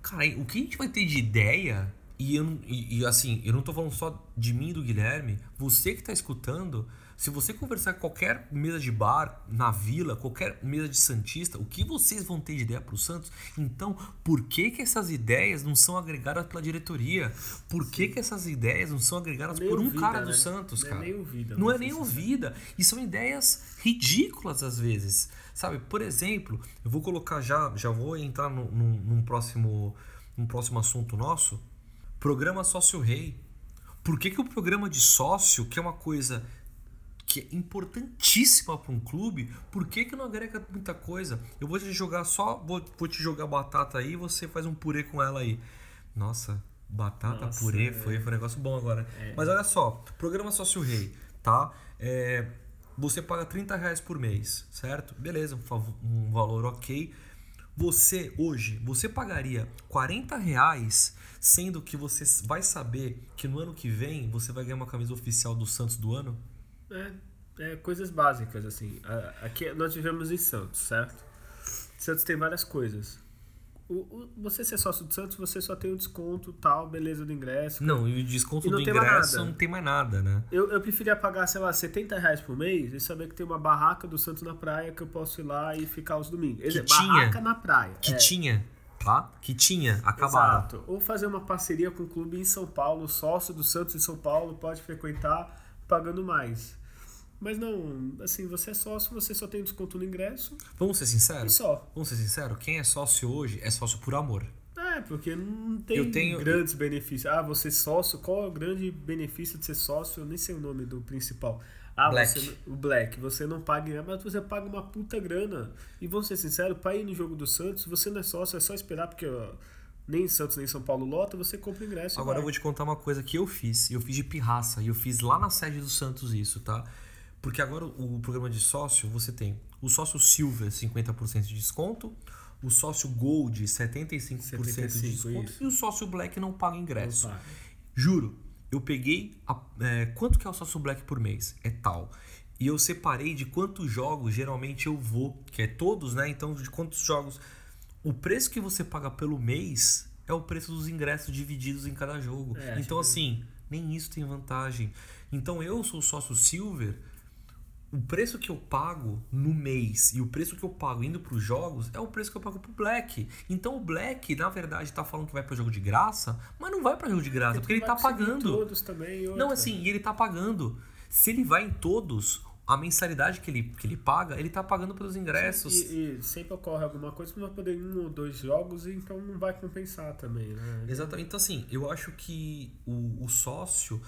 cara, o que a gente vai ter de ideia? E, eu, não- e, e, assim, eu não tô falando só de mim e do Guilherme. Você que tá escutando, se você conversar com qualquer mesa de bar na vila, qualquer mesa de Santista, o que vocês vão ter de ideia pro Santos? Então, por que que essas ideias não são agregadas pela diretoria? Por que que essas ideias não são agregadas Nem por um ouvida, cara né? do Santos, Não é cara? nem ouvida, Não é vamos nem ouvida. E são ideias ridículas às vezes. Sabe, por exemplo, eu vou colocar já, já vou entrar num, num- num próximo, num próximo assunto nosso. Programa Sócio Rei. Por que, que o programa de sócio, que é uma coisa que é importantíssima para um clube, por que, que não agrega muita coisa? Eu vou te jogar só, vou, vou te jogar batata aí e você faz um purê com ela aí. Nossa, batata, Nossa, purê, é. foi, foi um negócio bom agora. Mas olha só, programa Sócio Rei, tá? É, você paga 30 reais por mês, certo? Beleza, um, um valor ok. Você, hoje, você pagaria 40 reais, sendo que você vai saber que no ano que vem você vai ganhar uma camisa oficial do Santos do ano? É, é coisas básicas, assim. Aqui nós vivemos em Santos, certo? Santos tem várias coisas. O, o- você ser sócio do Santos, você só tem o desconto, tal, beleza do ingresso. Não, e o desconto E do ingresso não tem mais nada, né? Eu, eu preferia pagar, sei lá, 70 reais por mês e saber que tem uma barraca do Santos na praia que eu posso ir lá e ficar os domingos. Quer dizer, tinha. barraca na praia. Que é. tinha, tá? Que tinha, acabaram. Exato. Ou fazer uma parceria com o clube em São Paulo, sócio do Santos em São Paulo, pode frequentar pagando mais. Mas não, assim, você é sócio, você só tem desconto no ingresso Vamos ser e sinceros? só. Vamos ser sinceros? Quem é sócio hoje é sócio por amor. É, porque não tem tenho- grandes benefícios. Ah, você é sócio, qual é o grande benefício de ser sócio? Eu nem sei o nome do principal. Ah, Black. Você, o Black, você não paga, mas você paga uma puta grana. E vamos ser sinceros, para ir no jogo do Santos, você não é sócio, é só esperar, porque ó, nem Santos nem São Paulo lota, você compra ingresso. Agora eu vai. vou te contar uma coisa que eu fiz. Eu fiz de pirraça. E eu fiz lá na sede do Santos isso, tá? Porque agora o programa de sócio, você tem o sócio Silver, 50% de desconto. O sócio Gold, 75%, 75, de desconto. isso. E o sócio Black não paga ingresso. Não paga. Juro, eu peguei. a- é, quanto que é o sócio Black por mês? É tal. E eu separei de quantos jogos geralmente eu vou, que é todos, né? Então, de quantos jogos. O preço que você paga pelo mês é o preço dos ingressos divididos em cada jogo. É, então, acho assim, nem isso tem vantagem. Então, eu sou sócio Silver. O preço que eu pago no mês e o preço que eu pago indo para os jogos é o preço que eu pago pro Black. Então o Black, na verdade, tá falando que vai para jogo de graça, mas não vai para jogo de graça, porque ele tá conseguir pagando. Todos também, Não, assim, e ele tá pagando. Se ele vai em todos, a mensalidade que ele, que ele paga, ele tá pagando pelos ingressos. E, e sempre ocorre alguma coisa que não vai poder um ou dois jogos, então não vai compensar também, né? Exatamente. Então, assim, eu acho que o, o sócio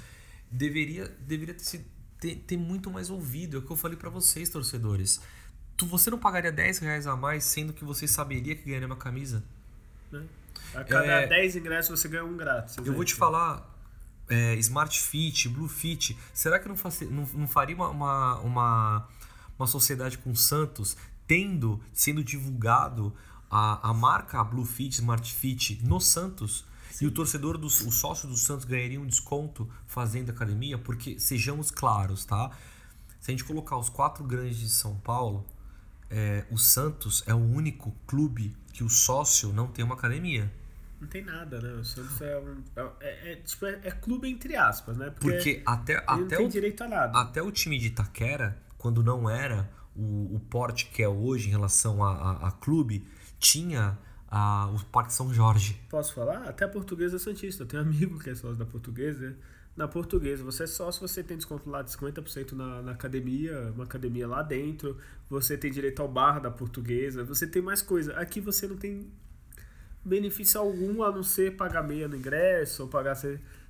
deveria, deveria ter, sido- ter, ter muito mais ouvido. É o que eu falei pra vocês, torcedores. Tu, você não pagaria 10 reais a mais, sendo que você saberia que ganharia uma camisa? né? A cada É. 10 ingressos você ganha um grátis. Eu vou te exemplo. falar, é, Smart Fit, Blue Fit, será que não, faci- não, não faria uma, uma, uma, uma sociedade com o Santos tendo, sendo divulgado a, a marca Blue Fit, Smart Fit no Santos? E o torcedor, do, o sócio do Santos ganharia um desconto fazendo academia? Porque, sejamos claros, tá? Se a gente colocar os quatro grandes de São Paulo, é, o Santos é o único clube que o sócio não tem uma academia. Não tem nada, né? O Santos é um. É, é- é, tipo, é, é clube entre aspas, né? Porque até, ele não até, tem o, direito a nada. até o time de Itaquera, quando não era o, o porte que é hoje em relação a, a, a clube, tinha a, o Parque São Jorge. Posso falar? Até a portuguesa é Santista. Eu tenho um amigo que é sócio da portuguesa. Na portuguesa, você é sócio, você tem desconto lá de 50% na, na academia, uma academia lá dentro. Você tem direito ao bar da portuguesa. Você tem mais coisa. Aqui você não tem benefício algum a não ser pagar meia no ingresso ou pagar.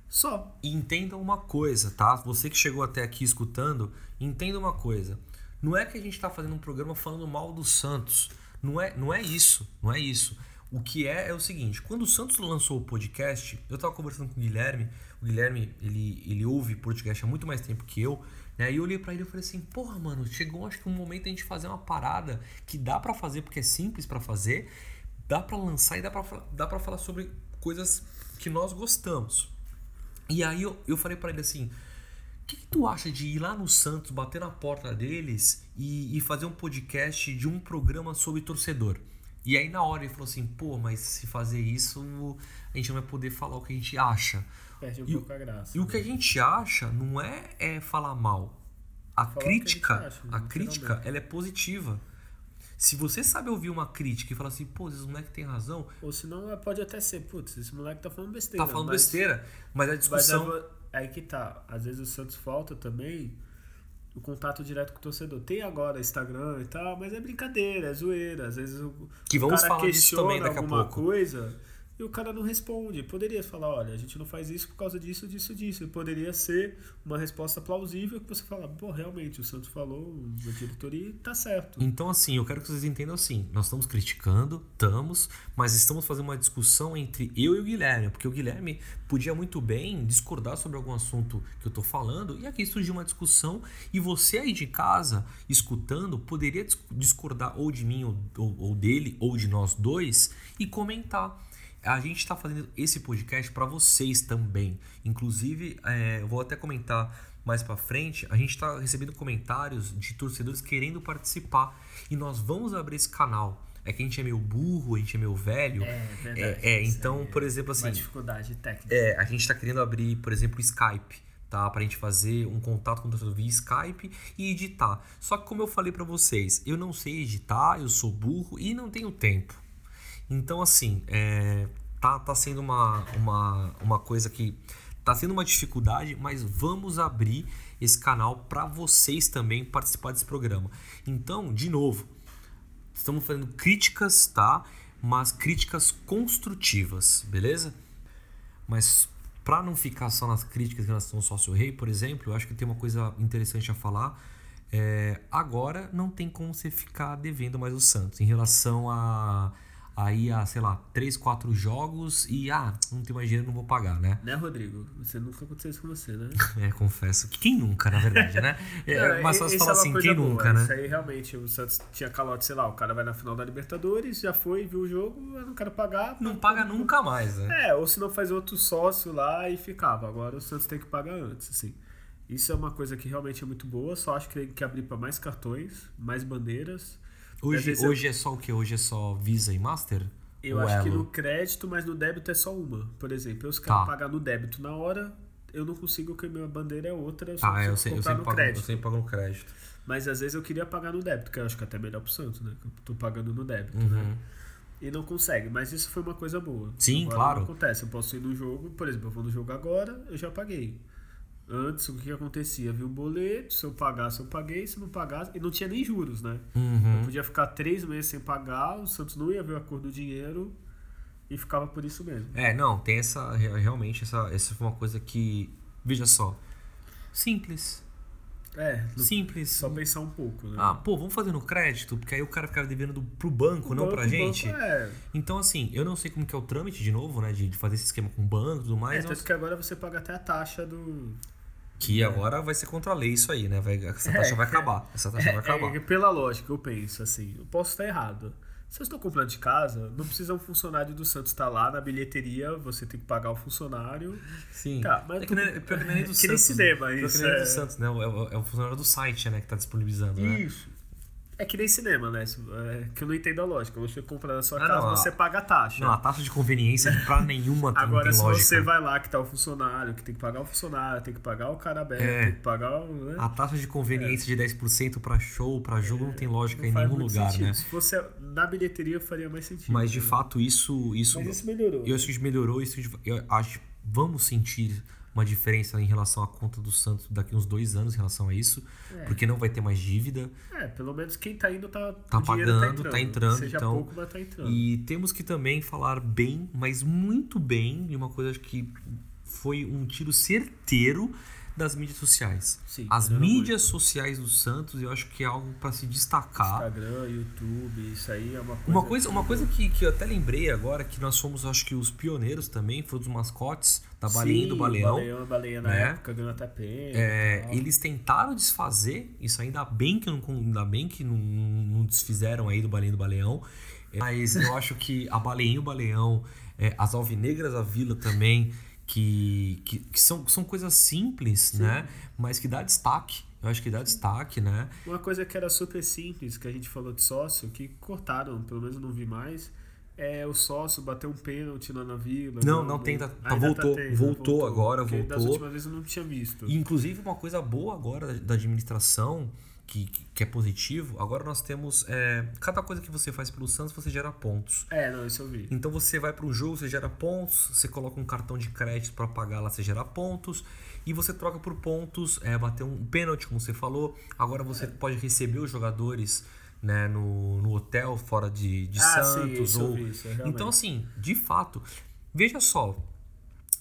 Só. E entenda uma coisa, tá? Você que chegou até aqui escutando, entenda uma coisa. Não é que a gente está fazendo um programa falando mal do Santos. Não é, não é isso. Não é isso. O que é é o seguinte: quando o Santos lançou o podcast, eu tava conversando com o Guilherme. O Guilherme, ele, ele ouve podcast há muito mais tempo que eu. Né? E eu olhei pra ele e falei assim: porra, mano, chegou acho que um momento a gente fazer uma parada que dá pra fazer porque é simples pra fazer, dá pra lançar e dá pra, fa- dá pra falar sobre coisas que nós gostamos. E aí eu, eu falei pra ele assim: o que, que tu acha de ir lá no Santos, bater na porta deles e, e fazer um podcast de um programa sobre torcedor? E aí na hora ele falou assim: pô, mas se fazer isso, a gente não vai poder falar o que a gente acha. Perde um E pouco a graça. E o que a gente acha não é, é falar mal. A Falar que a crítica, acha, a crítica, ela é positiva. Se você sabe ouvir uma crítica e falar assim, pô, esse moleque tem razão, Ou senão pode até ser, putz, esse moleque tá falando besteira. tá falando mas- besteira, mas a Mas discussão. aí, aí que tá. Às vezes o Santos falta também o contato direto com o torcedor. Tem agora Instagram e tal, mas é brincadeira, é zoeira. Às vezes o, Que vamos cara falar disso questiona também daqui a alguma pouco. coisa e o cara não responde. Poderia falar, olha, a gente não faz isso por causa disso, disso, disso. Poderia ser uma resposta plausível que você fala, pô, realmente, o Santos falou, a diretoria tá certo. Então, assim, eu quero que vocês entendam assim: nós estamos criticando, estamos, mas estamos fazendo uma discussão entre eu e o Guilherme, porque o Guilherme podia muito bem discordar sobre algum assunto que eu tô falando, e aqui surgiu uma discussão, e você aí de casa, escutando, poderia dis- discordar ou de mim, ou, ou- ou dele, ou de nós dois, e comentar. A gente está fazendo esse podcast para vocês também. Inclusive, é, eu vou até comentar mais para frente. A gente está recebendo comentários de torcedores querendo participar e nós vamos abrir esse canal. É que a gente é meio burro, a gente é meio velho. verdade. É, é, então, aí por exemplo, Uma assim, dificuldade técnica. é, a gente está querendo abrir, por exemplo, o Skype, tá? Pra gente fazer um contato com o torcedor via Skype e editar. Só que como eu falei para vocês, eu não sei editar, eu sou burro e não tenho tempo. Então, assim, é, tá, tá sendo uma, uma, uma coisa que tá sendo uma dificuldade, mas vamos abrir esse canal para vocês também participar desse programa. Então, de novo, estamos fazendo críticas, tá? Mas críticas construtivas, beleza? Mas para não ficar só nas críticas em relação ao sócio rei, por exemplo, eu acho que tem uma coisa interessante a falar. É, agora não tem como você ficar devendo mais o Santos em relação a aí a, sei lá, 3, 4 jogos e ah, não tem mais dinheiro, não vou pagar, né? Né, Rodrigo? Você nunca aconteceu isso com você, né? [LAUGHS] É, confesso. que Quem nunca, na verdade, né? É, Não, mas só se isso falar é assim, quem boa. nunca, Isso né? aí realmente, o Santos tinha calote, sei lá, o cara vai na final da Libertadores, já foi, viu o jogo, eu não quero pagar. Não paga nunca mais, né? É, ou se não faz outro sócio lá e ficava. Agora o Santos tem que pagar antes, assim. Isso é uma coisa que realmente é muito boa, só acho que tem que abrir para mais cartões, mais bandeiras. Hoje, eu- hoje é só o que? Hoje é só Visa e Master? Eu o acho que elo. no crédito, mas no débito é só uma. Por exemplo, eu se quero Tá. pagar no débito na hora, eu não consigo porque minha bandeira é outra, eu só Ah, eu, sei, eu, sempre no pago, crédito. eu sempre pago no crédito. Mas às vezes eu queria pagar no débito, que eu acho que é até melhor pro Santos, né? Que eu tô pagando no débito, Uhum. né? E não consegue, mas isso foi uma coisa boa. Sim, Agora claro. Não acontece, eu posso ir no jogo, por exemplo, eu vou no jogo agora, eu já paguei. Antes, o que acontecia? Havia um boleto, se eu pagasse, eu paguei, se não pagasse, e não tinha nem juros, né? Uhum. Eu podia ficar três meses sem pagar, o Santos não ia ver a cor do dinheiro e ficava por isso mesmo. É, não, tem essa. re- Realmente, essa, essa foi uma coisa que. Veja só. Simples. É, no- Simples. só pensar um pouco, né? Ah, pô, vamos fazer no crédito, porque aí o cara ficava devendo do, pro banco, O não banco- pra o gente. banco é, Então, assim, eu não sei como que é o trâmite de novo, né? De, de fazer esse esquema com o banco e tudo é, mais. tanto que agora você paga até a taxa do. Que agora vai ser contra a lei isso aí, né? Vai, essa taxa É, vai acabar. Essa taxa vai acabar. É, é, pela lógica, eu penso assim, eu posso estar errado. Se eu estou comprando de casa, não precisa um funcionário do Santos estar lá na bilheteria, você tem que pagar o funcionário. Sim. Tá, mas é que, nem, é pior que nem [LAUGHS] do que Santos. nem cinema, pior que isso nem é- do Santos, né? É o, é o funcionário do site, né? Que tá disponibilizando, né? Isso. É que nem cinema, né? É, que eu não entendo a lógica. Você compra na sua Ah, casa, não, a- você paga a taxa. Não, a taxa de conveniência pra [LAUGHS] nenhuma tem, Agora, se lógica. você vai lá que tá o funcionário, que tem que pagar o funcionário, tem que pagar o cara aberto, É. tem que pagar o. Né? A taxa de conveniência de 10% pra show, pra jogo, não tem lógica É, Não em nenhum lugar, sentido. né? Se fosse na bilheteria, faria mais sentido. Mas de né? fato isso, isso, Mas isso melhorou. eu acho que melhorou. Isso, eu acho, vamos sentir uma diferença em relação à conta do Santos daqui uns dois anos em relação a isso, É. porque não vai ter mais dívida. É, pelo menos quem tá indo tá, Tá dinheiro pagando, tá entrando, Seja então- pouco, mas tá entrando. E temos que também falar bem, mas muito bem, de uma coisa que foi um tiro certeiro das mídias sociais. Sim, As mídias sociais do Santos, eu acho que é algo para se destacar. Instagram, YouTube, isso aí é uma coisa. Uma coisa, uma coisa que, que eu até lembrei agora, que nós fomos, acho que, os pioneiros também, foi dos mascotes da Balinha e do Sim, Baleão. Baleão, Baleia na né? época ganhou pena. É, eles tentaram desfazer, isso ainda bem que não, ainda bem que não, não desfizeram aí do Balinha e do Baleão. Mas eu acho que a Baleinha e o Baleão, é, as Alvinegras da Vila também, que, que, que são, são coisas simples, né? Mas que dá destaque. Eu acho que dá destaque, né? Uma coisa que era super simples, que a gente falou de sócio, que cortaram, pelo menos eu não vi mais, é o sócio bater um pênalti lá na vila. Não, não tem, tá- tá- ainda voltou, tendo, voltou agora, porque Das voltou. últimas vezes eu não tinha visto. E, inclusive, uma coisa boa agora da- da administração, que, que é positivo, agora nós temos. é, cada coisa que você faz pelo Santos, você gera pontos. É, não, isso eu vi. Então você vai para um jogo, você gera pontos, você coloca um cartão de crédito para pagar lá, você gera pontos, e você troca por pontos, é, bater um pênalti, como você falou. Agora você pode receber os jogadores né, no, no hotel fora de, de Ah, sim, Santos. isso eu ou... vi, isso, realmente. então, assim, de fato, veja só,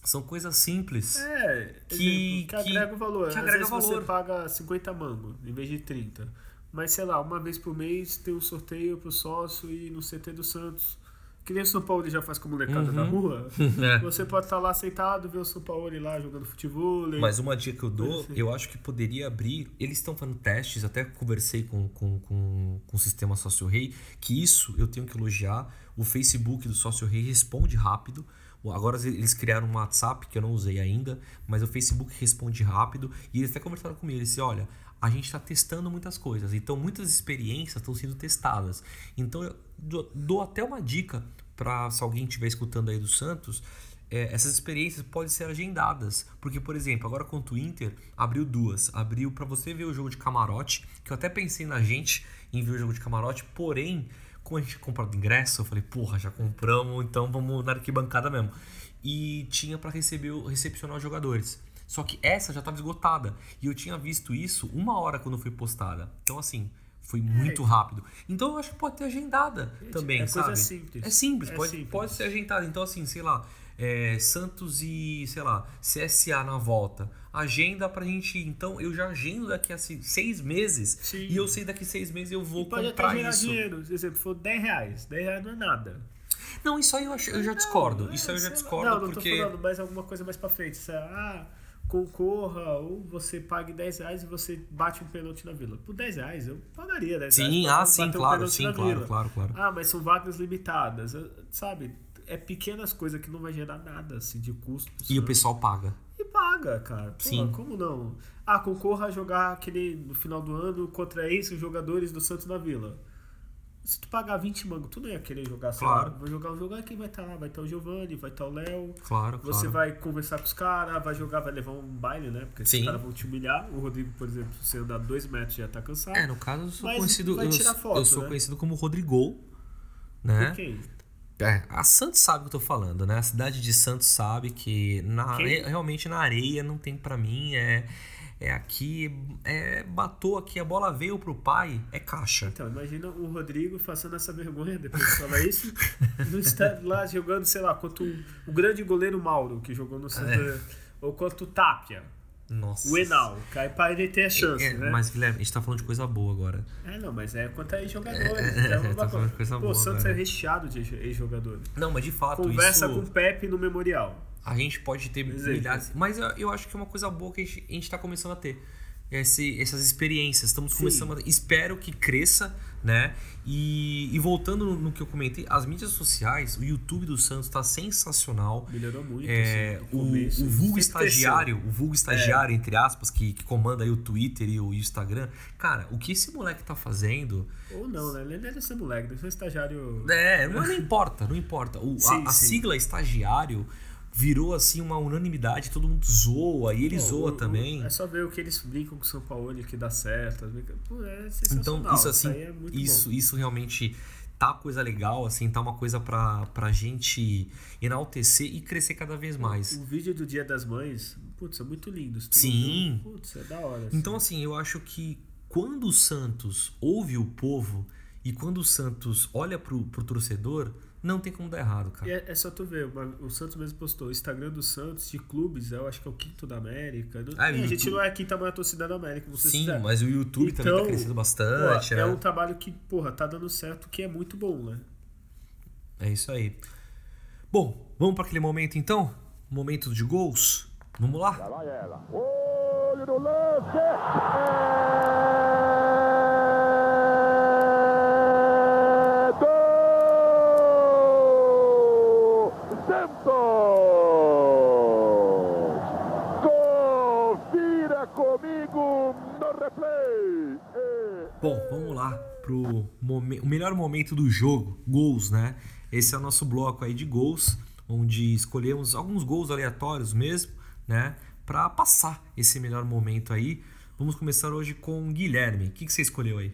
são coisas simples. É, Que- exemplo, que que- agrega valor. que Às agrega vezes você valor. paga 50 mangos em vez de 30. Mas sei lá, uma vez por mês tem um sorteio pro sócio e no CT do Santos. Que nem o São Paulo já faz com a molecada da rua. [LAUGHS] É. Você pode estar lá sentado, ver o São Paulo lá jogando futebol. Mas uma dica que eu dou, eu acho que poderia abrir. Eles estão fazendo testes, até conversei com, com, com, com o sistema Sócio Rei, que isso eu tenho que elogiar. O Facebook do Sócio Rei responde rápido. Agora eles criaram um WhatsApp que eu não usei ainda, mas o Facebook responde rápido. E eles até conversaram comigo. Eles disseram: olha, a gente está testando muitas coisas, então muitas experiências estão sendo testadas. Então eu dou, até uma dica para se alguém estiver escutando aí do Santos. é, essas experiências podem ser agendadas. Porque, por exemplo, agora contra o Inter, abriu duas. Abriu para você ver o jogo de camarote, que eu até pensei na gente em ver o jogo de camarote, porém, como a gente comprado ingresso, eu falei, porra, já compramos, então vamos na arquibancada mesmo. E tinha para receber, recepcionar os jogadores. Só que essa já estava esgotada. E eu tinha visto isso uma hora quando foi postada. Então, assim, foi muito rápido. Então eu acho que pode ter agendada também, é sabe? coisa simples. É simples, É pode, simples. pode ser agendada. Então, assim, sei lá, é, Santos e, sei lá, CSA na volta. Agenda pra gente. Então, eu já agendo daqui a se- seis meses. Sim. E eu sei daqui a seis meses eu vou pode até comprar gerar isso. dinheiro. Por exemplo, for 10 reais. 10 reais não é nada. Não, isso aí eu, acho- eu já discordo. Isso aí eu já discordo Não, não porque. tô falando mais alguma coisa mais pra frente. É, ah, concorra ou você pague 10 reais e você bate um pênalti na vila. Por 10 reais, eu pagaria 10 reais. Sim, pra ah, sim, um claro, pênalti sim, claro, claro, claro. Ah, mas são vagas limitadas. Sabe? É pequenas coisas que não vai gerar nada assim, de custo. E o Santos. pessoal paga. E paga, cara. Pô, Sim. como não? Ah, concorra a jogar aquele no final do ano contra esses jogadores do Santos na Vila. Se tu pagar 20 mangos, tu não ia querer jogar só. Claro. Vou jogar o jogo aqui, vai estar lá, vai estar o Giovanni, vai estar o Léo. Claro, Você claro. vai conversar com os caras, vai jogar, vai levar um baile, né? Porque Sim. os caras vão te humilhar. O Rodrigo, por exemplo, se você andar dois metros já tá cansado. É, no caso eu sou Mas conhecido. vai Eu, foto, eu sou né? conhecido como Rodrigo. Né? Por quem? É, a Santos sabe o que eu tô falando, né? A cidade de Santos sabe que na, realmente na areia não tem pra mim. É, é aqui. É, batou aqui, a bola veio pro pai, é caixa. Então, imagina o Rodrigo passando essa vergonha depois de falar isso. [LAUGHS] no estádio lá jogando, sei lá, contra o, o grande goleiro Mauro, que jogou no Santa. É. Ou contra o Tapia, Nossa. o Enal. Cai pra ele ter a chance, É, né? Mas, Guilherme, a gente tá falando de coisa boa agora. É, não, mas é quanto a ex-jogadores. É, É, [LAUGHS] uma tá falando coisa. de coisa Pô, boa, o Santos velho. é recheado de ex- ex-jogadores. Não, mas de fato, Conversa isso. com o Pepe no Memorial. A gente pode ter Exemplo. milhares. Mas eu, eu acho que é uma coisa boa que a gente, a gente tá começando a ter. Esse, essas experiências. Estamos começando a. Espero que cresça, né? E, e voltando no, no que eu comentei, as mídias sociais, o YouTube do Santos tá sensacional. Melhorou muito. É, assim, o, começo. o vulgo estagiário, o vulgo É. estagiário, entre aspas, que, que comanda aí o Twitter e o Instagram. Cara, o que esse moleque tá fazendo. Ou não, né? Ele deve ser moleque, deve ser estagiário. É, não, não importa, não importa. O, a- Sim, a, sim. sigla estagiário virou assim uma unanimidade, todo mundo zoa e ele Pô, zoa o- o- também. É só ver o que eles brincam com o São Paulo que dá certo. Pô, é. Então, isso assim, é isso, bom. isso realmente tá coisa legal, assim, tá uma coisa pra, pra gente enaltecer e crescer cada vez mais. O vídeo do Dia das Mães, putz, é muito lindo. Sim. Putz, é da hora. assim. Então, assim, eu acho que quando o Santos ouve o povo e quando o Santos olha pro, pro torcedor, não tem como dar errado, E cara. é, é só tu ver, uma- o Santos mesmo postou, o Instagram do Santos de clubes, eu acho que é o quinto da América. Não- Ah, a o gente não é a quinta maior torcida da América, você Sim, mas o YouTube também tá Então, crescendo Pô, bastante, é né? um trabalho que, porra, tá dando certo, que é muito bom, né? É isso aí. Bom, vamos para aquele momento então? Momento de gols? Vamos lá? Vai ela. Olho no lance. É do Santos. Confira comigo no replay. É. Bom, vamos lá pro momen- o melhor momento do jogo, gols, né? Esse é o nosso bloco aí de gols, onde escolhemos alguns gols aleatórios mesmo, né? Pra passar esse melhor momento aí. Vamos começar hoje com o Guilherme. O que, que você escolheu aí?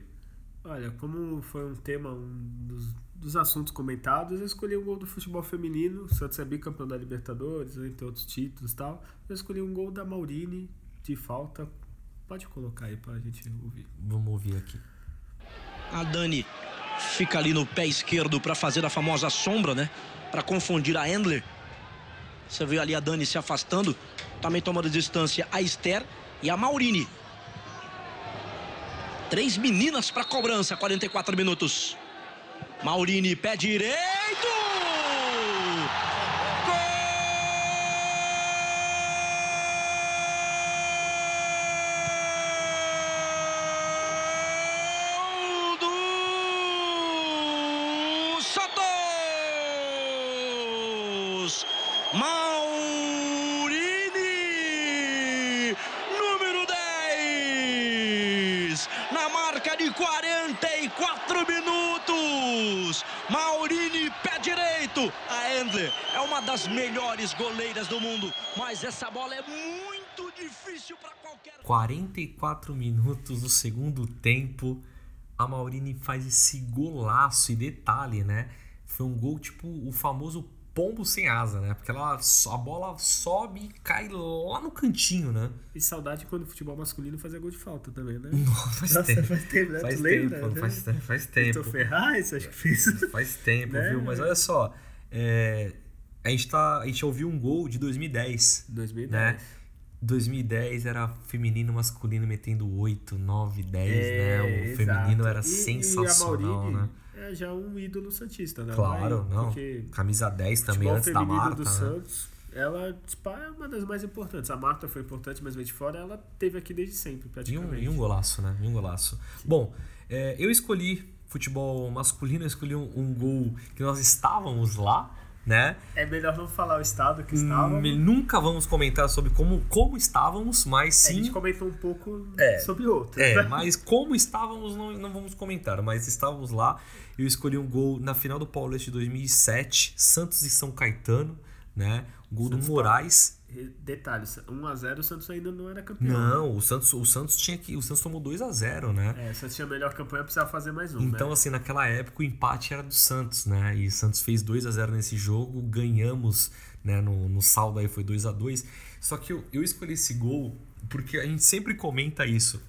Olha, como foi um tema, um dos, dos assuntos comentados, eu escolhi o gol do futebol feminino. O Santos é bicampeão da Libertadores, entre outros títulos e tal. Eu escolhi um gol da Maurine de falta. Pode colocar aí pra gente ouvir. Vamos ouvir aqui. A Dani fica ali no pé esquerdo para fazer a famosa sombra, né? Para confundir a Endler. Você vê ali a Dani se afastando, também tomando distância a Esther e a Maurine. Três meninas para cobrança, 44 minutos. Maurine, pé direito! Gol do Santos! Maurini, número 10, na marca de 44 minutos. Maurini, pé direito. A Endler é uma das melhores goleiras do mundo, mas essa bola é muito difícil para qualquer 44 minutos do segundo tempo, a Maurine faz esse golaço e detalhe, né? Foi um gol tipo o famoso pombo sem asa, né? Porque ela, a bola sobe e cai lá no cantinho, né? E saudade quando o futebol masculino fazia gol de falta também, né? [LAUGHS] Faz Nossa, tempo. faz tempo, né? Faz Tu tempo, lembra, né? faz, faz Vitor tempo. Ferraz, acho que fez. Faz tempo, [LAUGHS] Né? viu? Mas olha só, é, a, gente tá, a gente ouviu um gol de 2010, 2010. né? 2010 era feminino masculino metendo 8, 9, 10, É, né? O exato. feminino era E- sensacional, e né? É já um ídolo santista, né? Claro, Vai, não. Camisa 10 também antes da Marta, do né? Santos, ela tipo, é uma das mais importantes. A Marta foi importante, mas veio de fora, ela teve aqui desde sempre, E um, praticamente. e um golaço, né? E um golaço. Bom, é, eu escolhi futebol masculino, eu escolhi um, um gol que nós estávamos lá, né? É melhor não falar o estado que estava. Hum, Nunca vamos comentar sobre como, como estávamos, mas A sim. gente comentou um pouco É. sobre outro. É, mas como estávamos, não, não vamos comentar. Mas estávamos lá. Eu escolhi um gol na final do Paulista de 2007, Santos e São Caetano, né? O gol Santos do Moraes. E Detalhe, 1x0 o Santos ainda não era campeão. Não, o Santos, o Santos tinha que. O Santos tomou 2 a 0 né? É, o Santos tinha a melhor campanha, precisava fazer mais um. Então, né? assim, naquela época o empate era do Santos, né? E o Santos fez 2 a 0 nesse jogo, ganhamos, né? No, no saldo aí foi 2 a 2 Só que eu, eu escolhi esse gol porque a gente sempre comenta isso.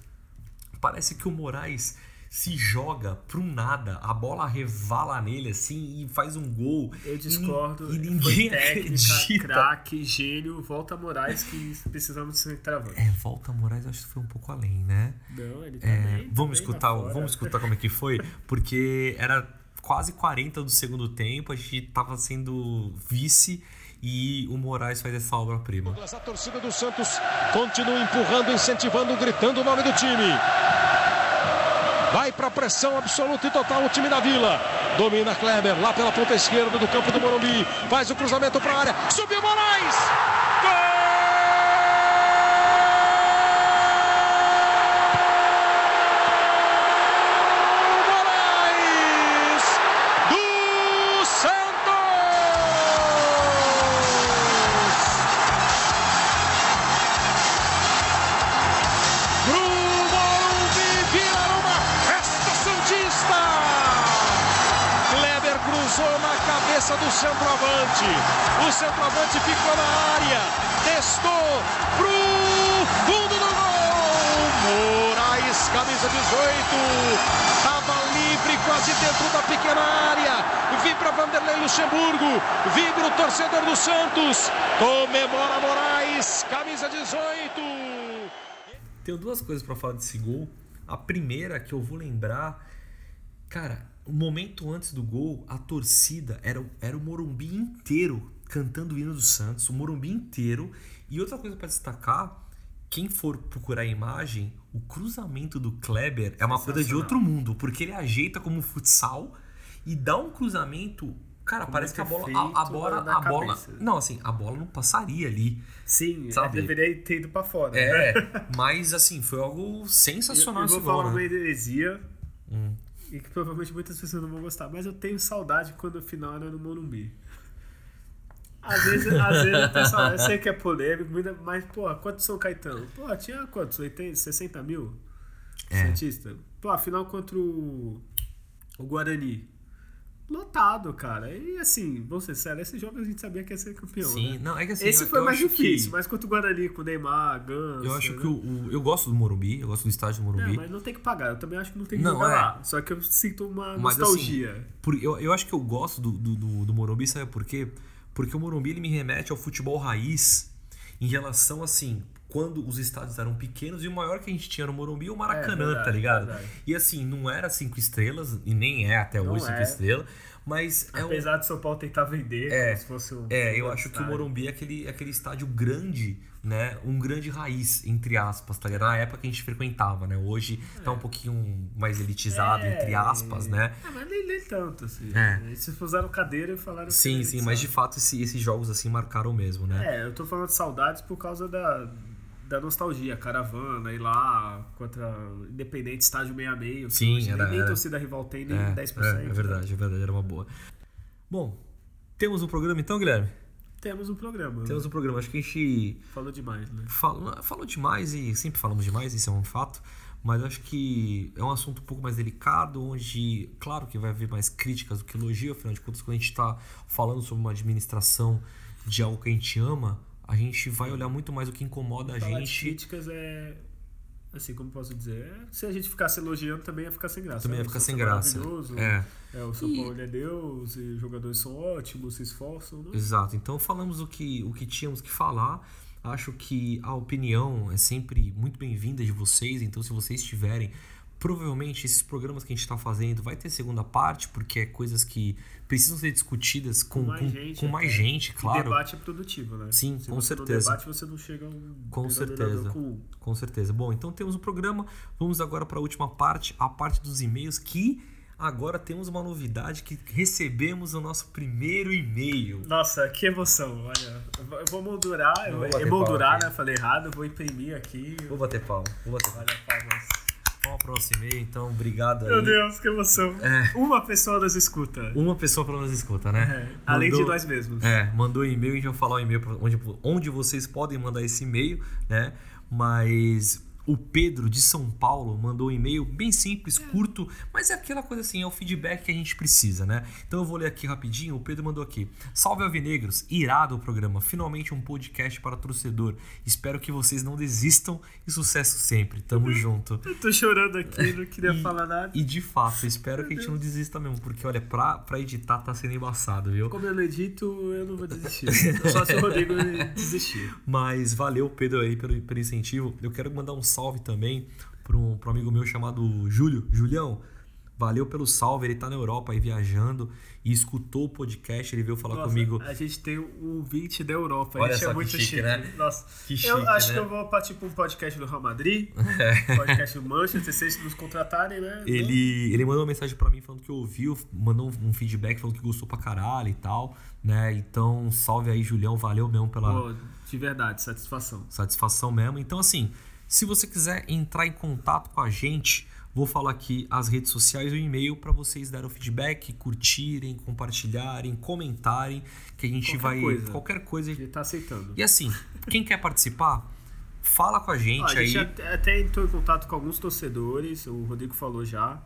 Parece que o Moraes se joga pro nada, a bola revala nele assim e faz um gol. Eu discordo. E, e Foi ninguém técnica, acredita. craque, gênio, volta Moraes que precisamos de centroavante. É, volta Moraes, acho que foi um pouco além, né? Não, ele tá É, bem, tá vamos bem escutar, vamos escutar como é que foi, porque era quase 40 do segundo tempo, a gente tava sendo vice e o Moraes faz essa obra-prima. Essa torcida do Santos continua empurrando, incentivando, gritando o nome do time. Vai para pressão absoluta e total o time da Vila. Domina Kleber lá pela ponta esquerda do campo do Morumbi. Faz o cruzamento para a área. Subiu Moraes! Centroavante. O centroavante ficou na área. Testou pro fundo do gol. Moraes, camisa 18. Tava livre, quase dentro da pequena área. Vibra Vanderlei Luxemburgo. Vibra o torcedor do Santos. Comemora Moraes, camisa 18. Tenho duas coisas pra falar desse gol. A primeira que eu vou lembrar, cara, o momento antes do gol, a torcida era, o- era o Morumbi inteiro cantando o hino do Santos, o Morumbi inteiro. E outra coisa pra destacar, quem for procurar a imagem, o cruzamento do Kleber é uma coisa de outro mundo, porque ele ajeita como futsal e dá um cruzamento, cara, Com parece que a muito bola, a, a bola, a bola, cabeça. não, assim, a bola não passaria ali. Sim, Sabe? deveria ter ido pra fora. né? É, mas assim, foi algo [LAUGHS] Eu, sensacional eu esse vou gol, falar uma né? heresia Hum. E que provavelmente muitas pessoas não vão gostar, mas eu tenho saudade quando o final era no Morumbi. Às vezes, às vezes eu tenho saudade, eu sei que é polêmico, mas, pô, quantos São Caetano? Pô, tinha quantos? 80, 60 mil? É. Santista? Pô, afinal contra o, o Guarani. Lotado, cara. E assim, vou ser sério, esse jogo a gente sabia que ia ser campeão. Sim, né? não, é que assim, Esse eu- foi eu mais difícil, que- mas contra o Guarani, com o Neymar, Ganso. Eu acho né? que o, o- eu gosto do Morumbi, eu gosto do estádio do É, Morumbi. mas não tem que pagar. Eu também acho que não tem que Não, jogar é. lá. Só que eu sinto uma Mas, nostalgia. assim, por- eu, eu acho que eu gosto do, do, do, do Morumbi, sabe por quê? Porque o Morumbi ele me remete ao futebol raiz em relação assim, quando os estádios eram pequenos e o maior que a gente tinha no Morumbi é o Maracanã, É, verdade, tá ligado? verdade. E assim, não era cinco estrelas, e nem é até Não hoje cinco é. estrelas, mas é um, Apesar de São Paulo tentar vender É, como se fosse um. É, eu acho que o. Morumbi é aquele, aquele estádio grande, né? Um grande raiz, entre aspas, tá ligado? Na época que a gente frequentava, né? Hoje tá um pouquinho mais elitizado, É, entre aspas, né? Ah, mas nem, nem tanto, assim. É. Eles puseram cadeira e falaram Sim, sim, mas de fato esse- esses jogos assim marcaram mesmo, né? É, eu tô falando de saudades por causa da, da nostalgia. Caravana, ir lá contra Independente, estádio meio a meio. que Sim, hoje era- nem era. torcida rival tem, nem É, 10%. é, é verdade, é verdade, era uma boa. Bom, temos um programa então, Guilherme? Temos um programa. Temos um programa. Acho que a gente Falou demais, né? falou, falou demais e sempre falamos demais, isso é um fato. Mas acho que é um assunto um pouco mais delicado, onde, claro que vai haver mais críticas do que elogio, afinal de contas, quando a gente está falando sobre uma administração de algo que a gente ama, a gente vai olhar muito mais o que incomoda a Falar de gente. críticas é. Assim, como posso dizer? é- se a gente ficasse elogiando, também ia ficar sem graça. Também ia né? ficar sem é graça. maravilhoso, É. é, o São Paulo é Deus, e os jogadores são ótimos, se esforçam. Né? Exato. Então falamos o que, o que tínhamos que falar. Acho que a opinião é sempre muito bem-vinda de vocês. Então, se vocês tiverem, provavelmente esses programas que a gente está fazendo vai ter segunda parte, porque é coisas que precisam ser discutidas com, mais com- gente, com mais gente, E claro. debate é produtivo, né? Sim, Se com certeza. debate, você não chega a um Com certeza. comum. Com certeza. Bom, então temos o programa. Vamos agora para a última parte, a parte dos e-mails que agora temos uma novidade que recebemos o nosso primeiro e-mail. Nossa, que emoção. Olha, eu vou- moldurar, eu Vou aqui. né? Falei errado, vou imprimir aqui. Vou bater palma, vou bater palma. Olha, palmas. Nosso e-mail, então obrigado aí. Meu Deus, que emoção. É. Uma pessoa nos escuta. Uma pessoa pelo menos escuta, né? É, além de Mandou- nós mesmos. É, mandou e-mail, a gente vai falar o e-mail pra- onde, onde vocês podem mandar esse e-mail, né? Mas o Pedro de São Paulo mandou um e-mail bem simples, curto, mas é aquela coisa assim, é o feedback que a gente precisa, né? Então eu vou ler aqui rapidinho. O Pedro mandou aqui: Salve Alvinegros, irado o programa, finalmente um podcast para torcedor. Espero que vocês não desistam e sucesso sempre. Tamo junto. Eu [LAUGHS] tô chorando aqui, não [LAUGHS] queria E- falar nada. E de fato, espero que a gente não desista mesmo, porque olha, pra, pra editar tá sendo embaçado, viu? Como eu não edito, eu não vou desistir. [LAUGHS] Só se o Rodrigo desistir. Mas valeu, Pedro, aí pelo, pelo incentivo. Eu quero mandar um salve também para um, pra um amigo meu chamado Júlio. Julião, valeu pelo salve. Ele tá na Europa aí viajando e escutou o podcast. Ele veio falar Nossa, comigo. A gente tem um ouvinte da Europa. Olha Isso só é que muito chique, chique. né? Nossa, Que eu chique, acho né? que eu vou partir pra um podcast do Real Madrid, [LAUGHS] podcast do Manchester, se eles nos contratarem, né? Ele, ele mandou uma mensagem pra mim falando que ouviu, mandou um feedback falando que gostou pra caralho e tal, né? Então, salve aí, Julião, valeu mesmo pela, Pô, de verdade, satisfação. satisfação mesmo. Então, assim, se você quiser entrar em contato com a gente, vou falar aqui as redes sociais e o e-mail para vocês darem o feedback, curtirem, compartilharem, comentarem, que a gente Qualquer vai. coisa. Qualquer coisa. Ele tá aceitando. E assim, quem quer participar, fala com a gente Ó, a gente aí. até entrou em contato com alguns torcedores, o Rodrigo falou já.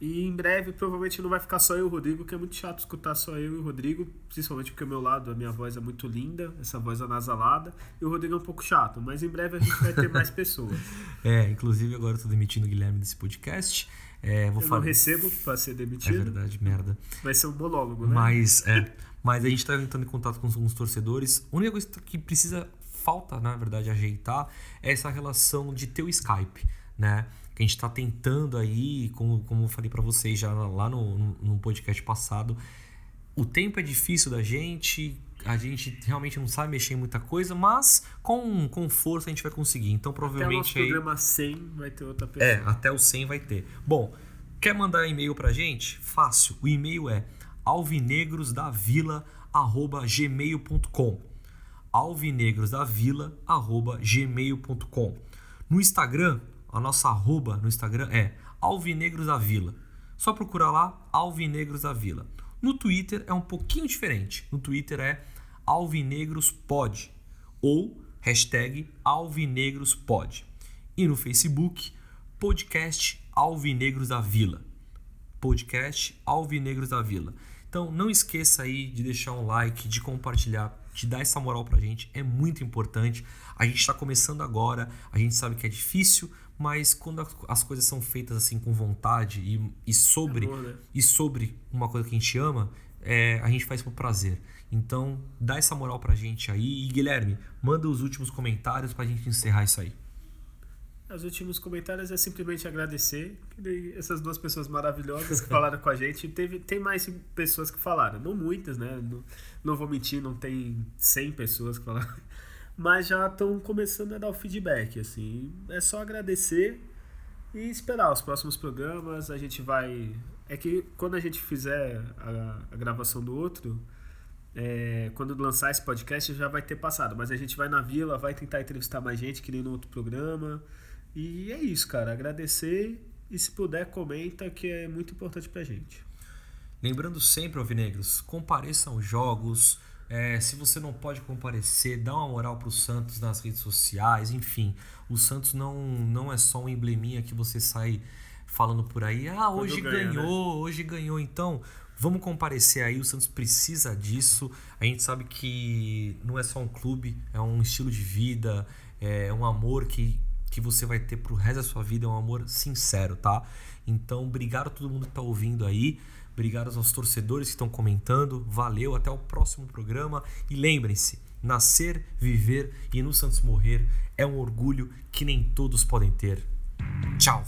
E em breve, provavelmente, não vai ficar só eu e o Rodrigo, que é muito chato escutar só eu e o Rodrigo, principalmente porque o meu lado, a minha voz é muito linda, essa voz anasalada, e o Rodrigo é um pouco chato, mas em breve a gente vai ter mais pessoas. [LAUGHS] É, inclusive agora eu tô demitindo o Guilherme desse podcast. É, vou Eu falar. não recebo pra ser É demitido, verdade, merda. vai ser um monólogo, né? Mas, é, [LAUGHS] mas a gente tá entrando em contato com alguns torcedores. A única coisa que precisa, falta, na verdade, ajeitar é essa relação de ter o Skype, né? Que a gente tá tentando aí, como, como eu falei pra vocês já lá no, no, podcast passado. O tempo é difícil da gente, a gente realmente não sabe mexer em muita coisa, mas com, com força a gente vai conseguir. Então, Até o provavelmente aí. programa 100 vai ter outra pessoa. É, até o 100 vai ter. Bom, quer mandar e-mail pra gente? Fácil. O e-mail é alvinegrosdavila@gmail.com. alvinegrosdavila@gmail.com. No Instagram, a nossa arroba no Instagram é Alvinegros da Vila. Só procurar lá Alvinegros da Vila. No Twitter é um pouquinho diferente. No Twitter é alvinegrospod ou hashtag alvinegrospod. E no Facebook, podcast Alvinegros da Vila. Podcast Alvinegros da Vila. Então não esqueça aí de deixar um like, de compartilhar, de dar essa moral pra gente, é muito importante. A gente está começando agora, a gente sabe que é difícil, mas quando as coisas são feitas assim com vontade e, e sobre Amor, né? e sobre uma coisa que a gente ama, é, a gente faz por prazer. Então, dá essa moral pra gente aí. E Guilherme, manda os últimos comentários pra gente encerrar isso aí. Os últimos comentários é simplesmente agradecer essas duas pessoas maravilhosas que falaram com a gente. Teve, tem mais pessoas que falaram, não muitas, né? Não, não vou mentir, não tem 100 pessoas que falaram, mas já estão começando a dar o feedback. Assim, é só agradecer e esperar os próximos programas. A gente vai. É que quando a gente fizer a, a gravação do outro, é, quando lançar esse podcast já vai ter passado, mas a gente vai na vila, vai tentar entrevistar mais gente, que nem no outro programa. E é isso, cara. Agradecer e se puder, comenta, que é muito importante pra gente. Lembrando sempre, Alvinegros, compareçam jogos. É, se você não pode comparecer, dá uma moral pro Santos nas redes sociais. Enfim, o Santos não, não é só um embleminha que você sai falando por aí. Ah, hoje ganha, ganhou, hoje ganhou. Então, vamos comparecer aí. O Santos precisa disso. A gente sabe que não é só um clube, é um estilo de vida, é um amor que, que você vai ter pro resto da sua vida. É um amor sincero, tá? Então, obrigado a todo mundo que tá ouvindo aí. Obrigado aos torcedores que estão comentando. Valeu, até o próximo programa. E lembrem-se: nascer, viver e no Santos morrer é um orgulho que nem todos podem ter. Tchau!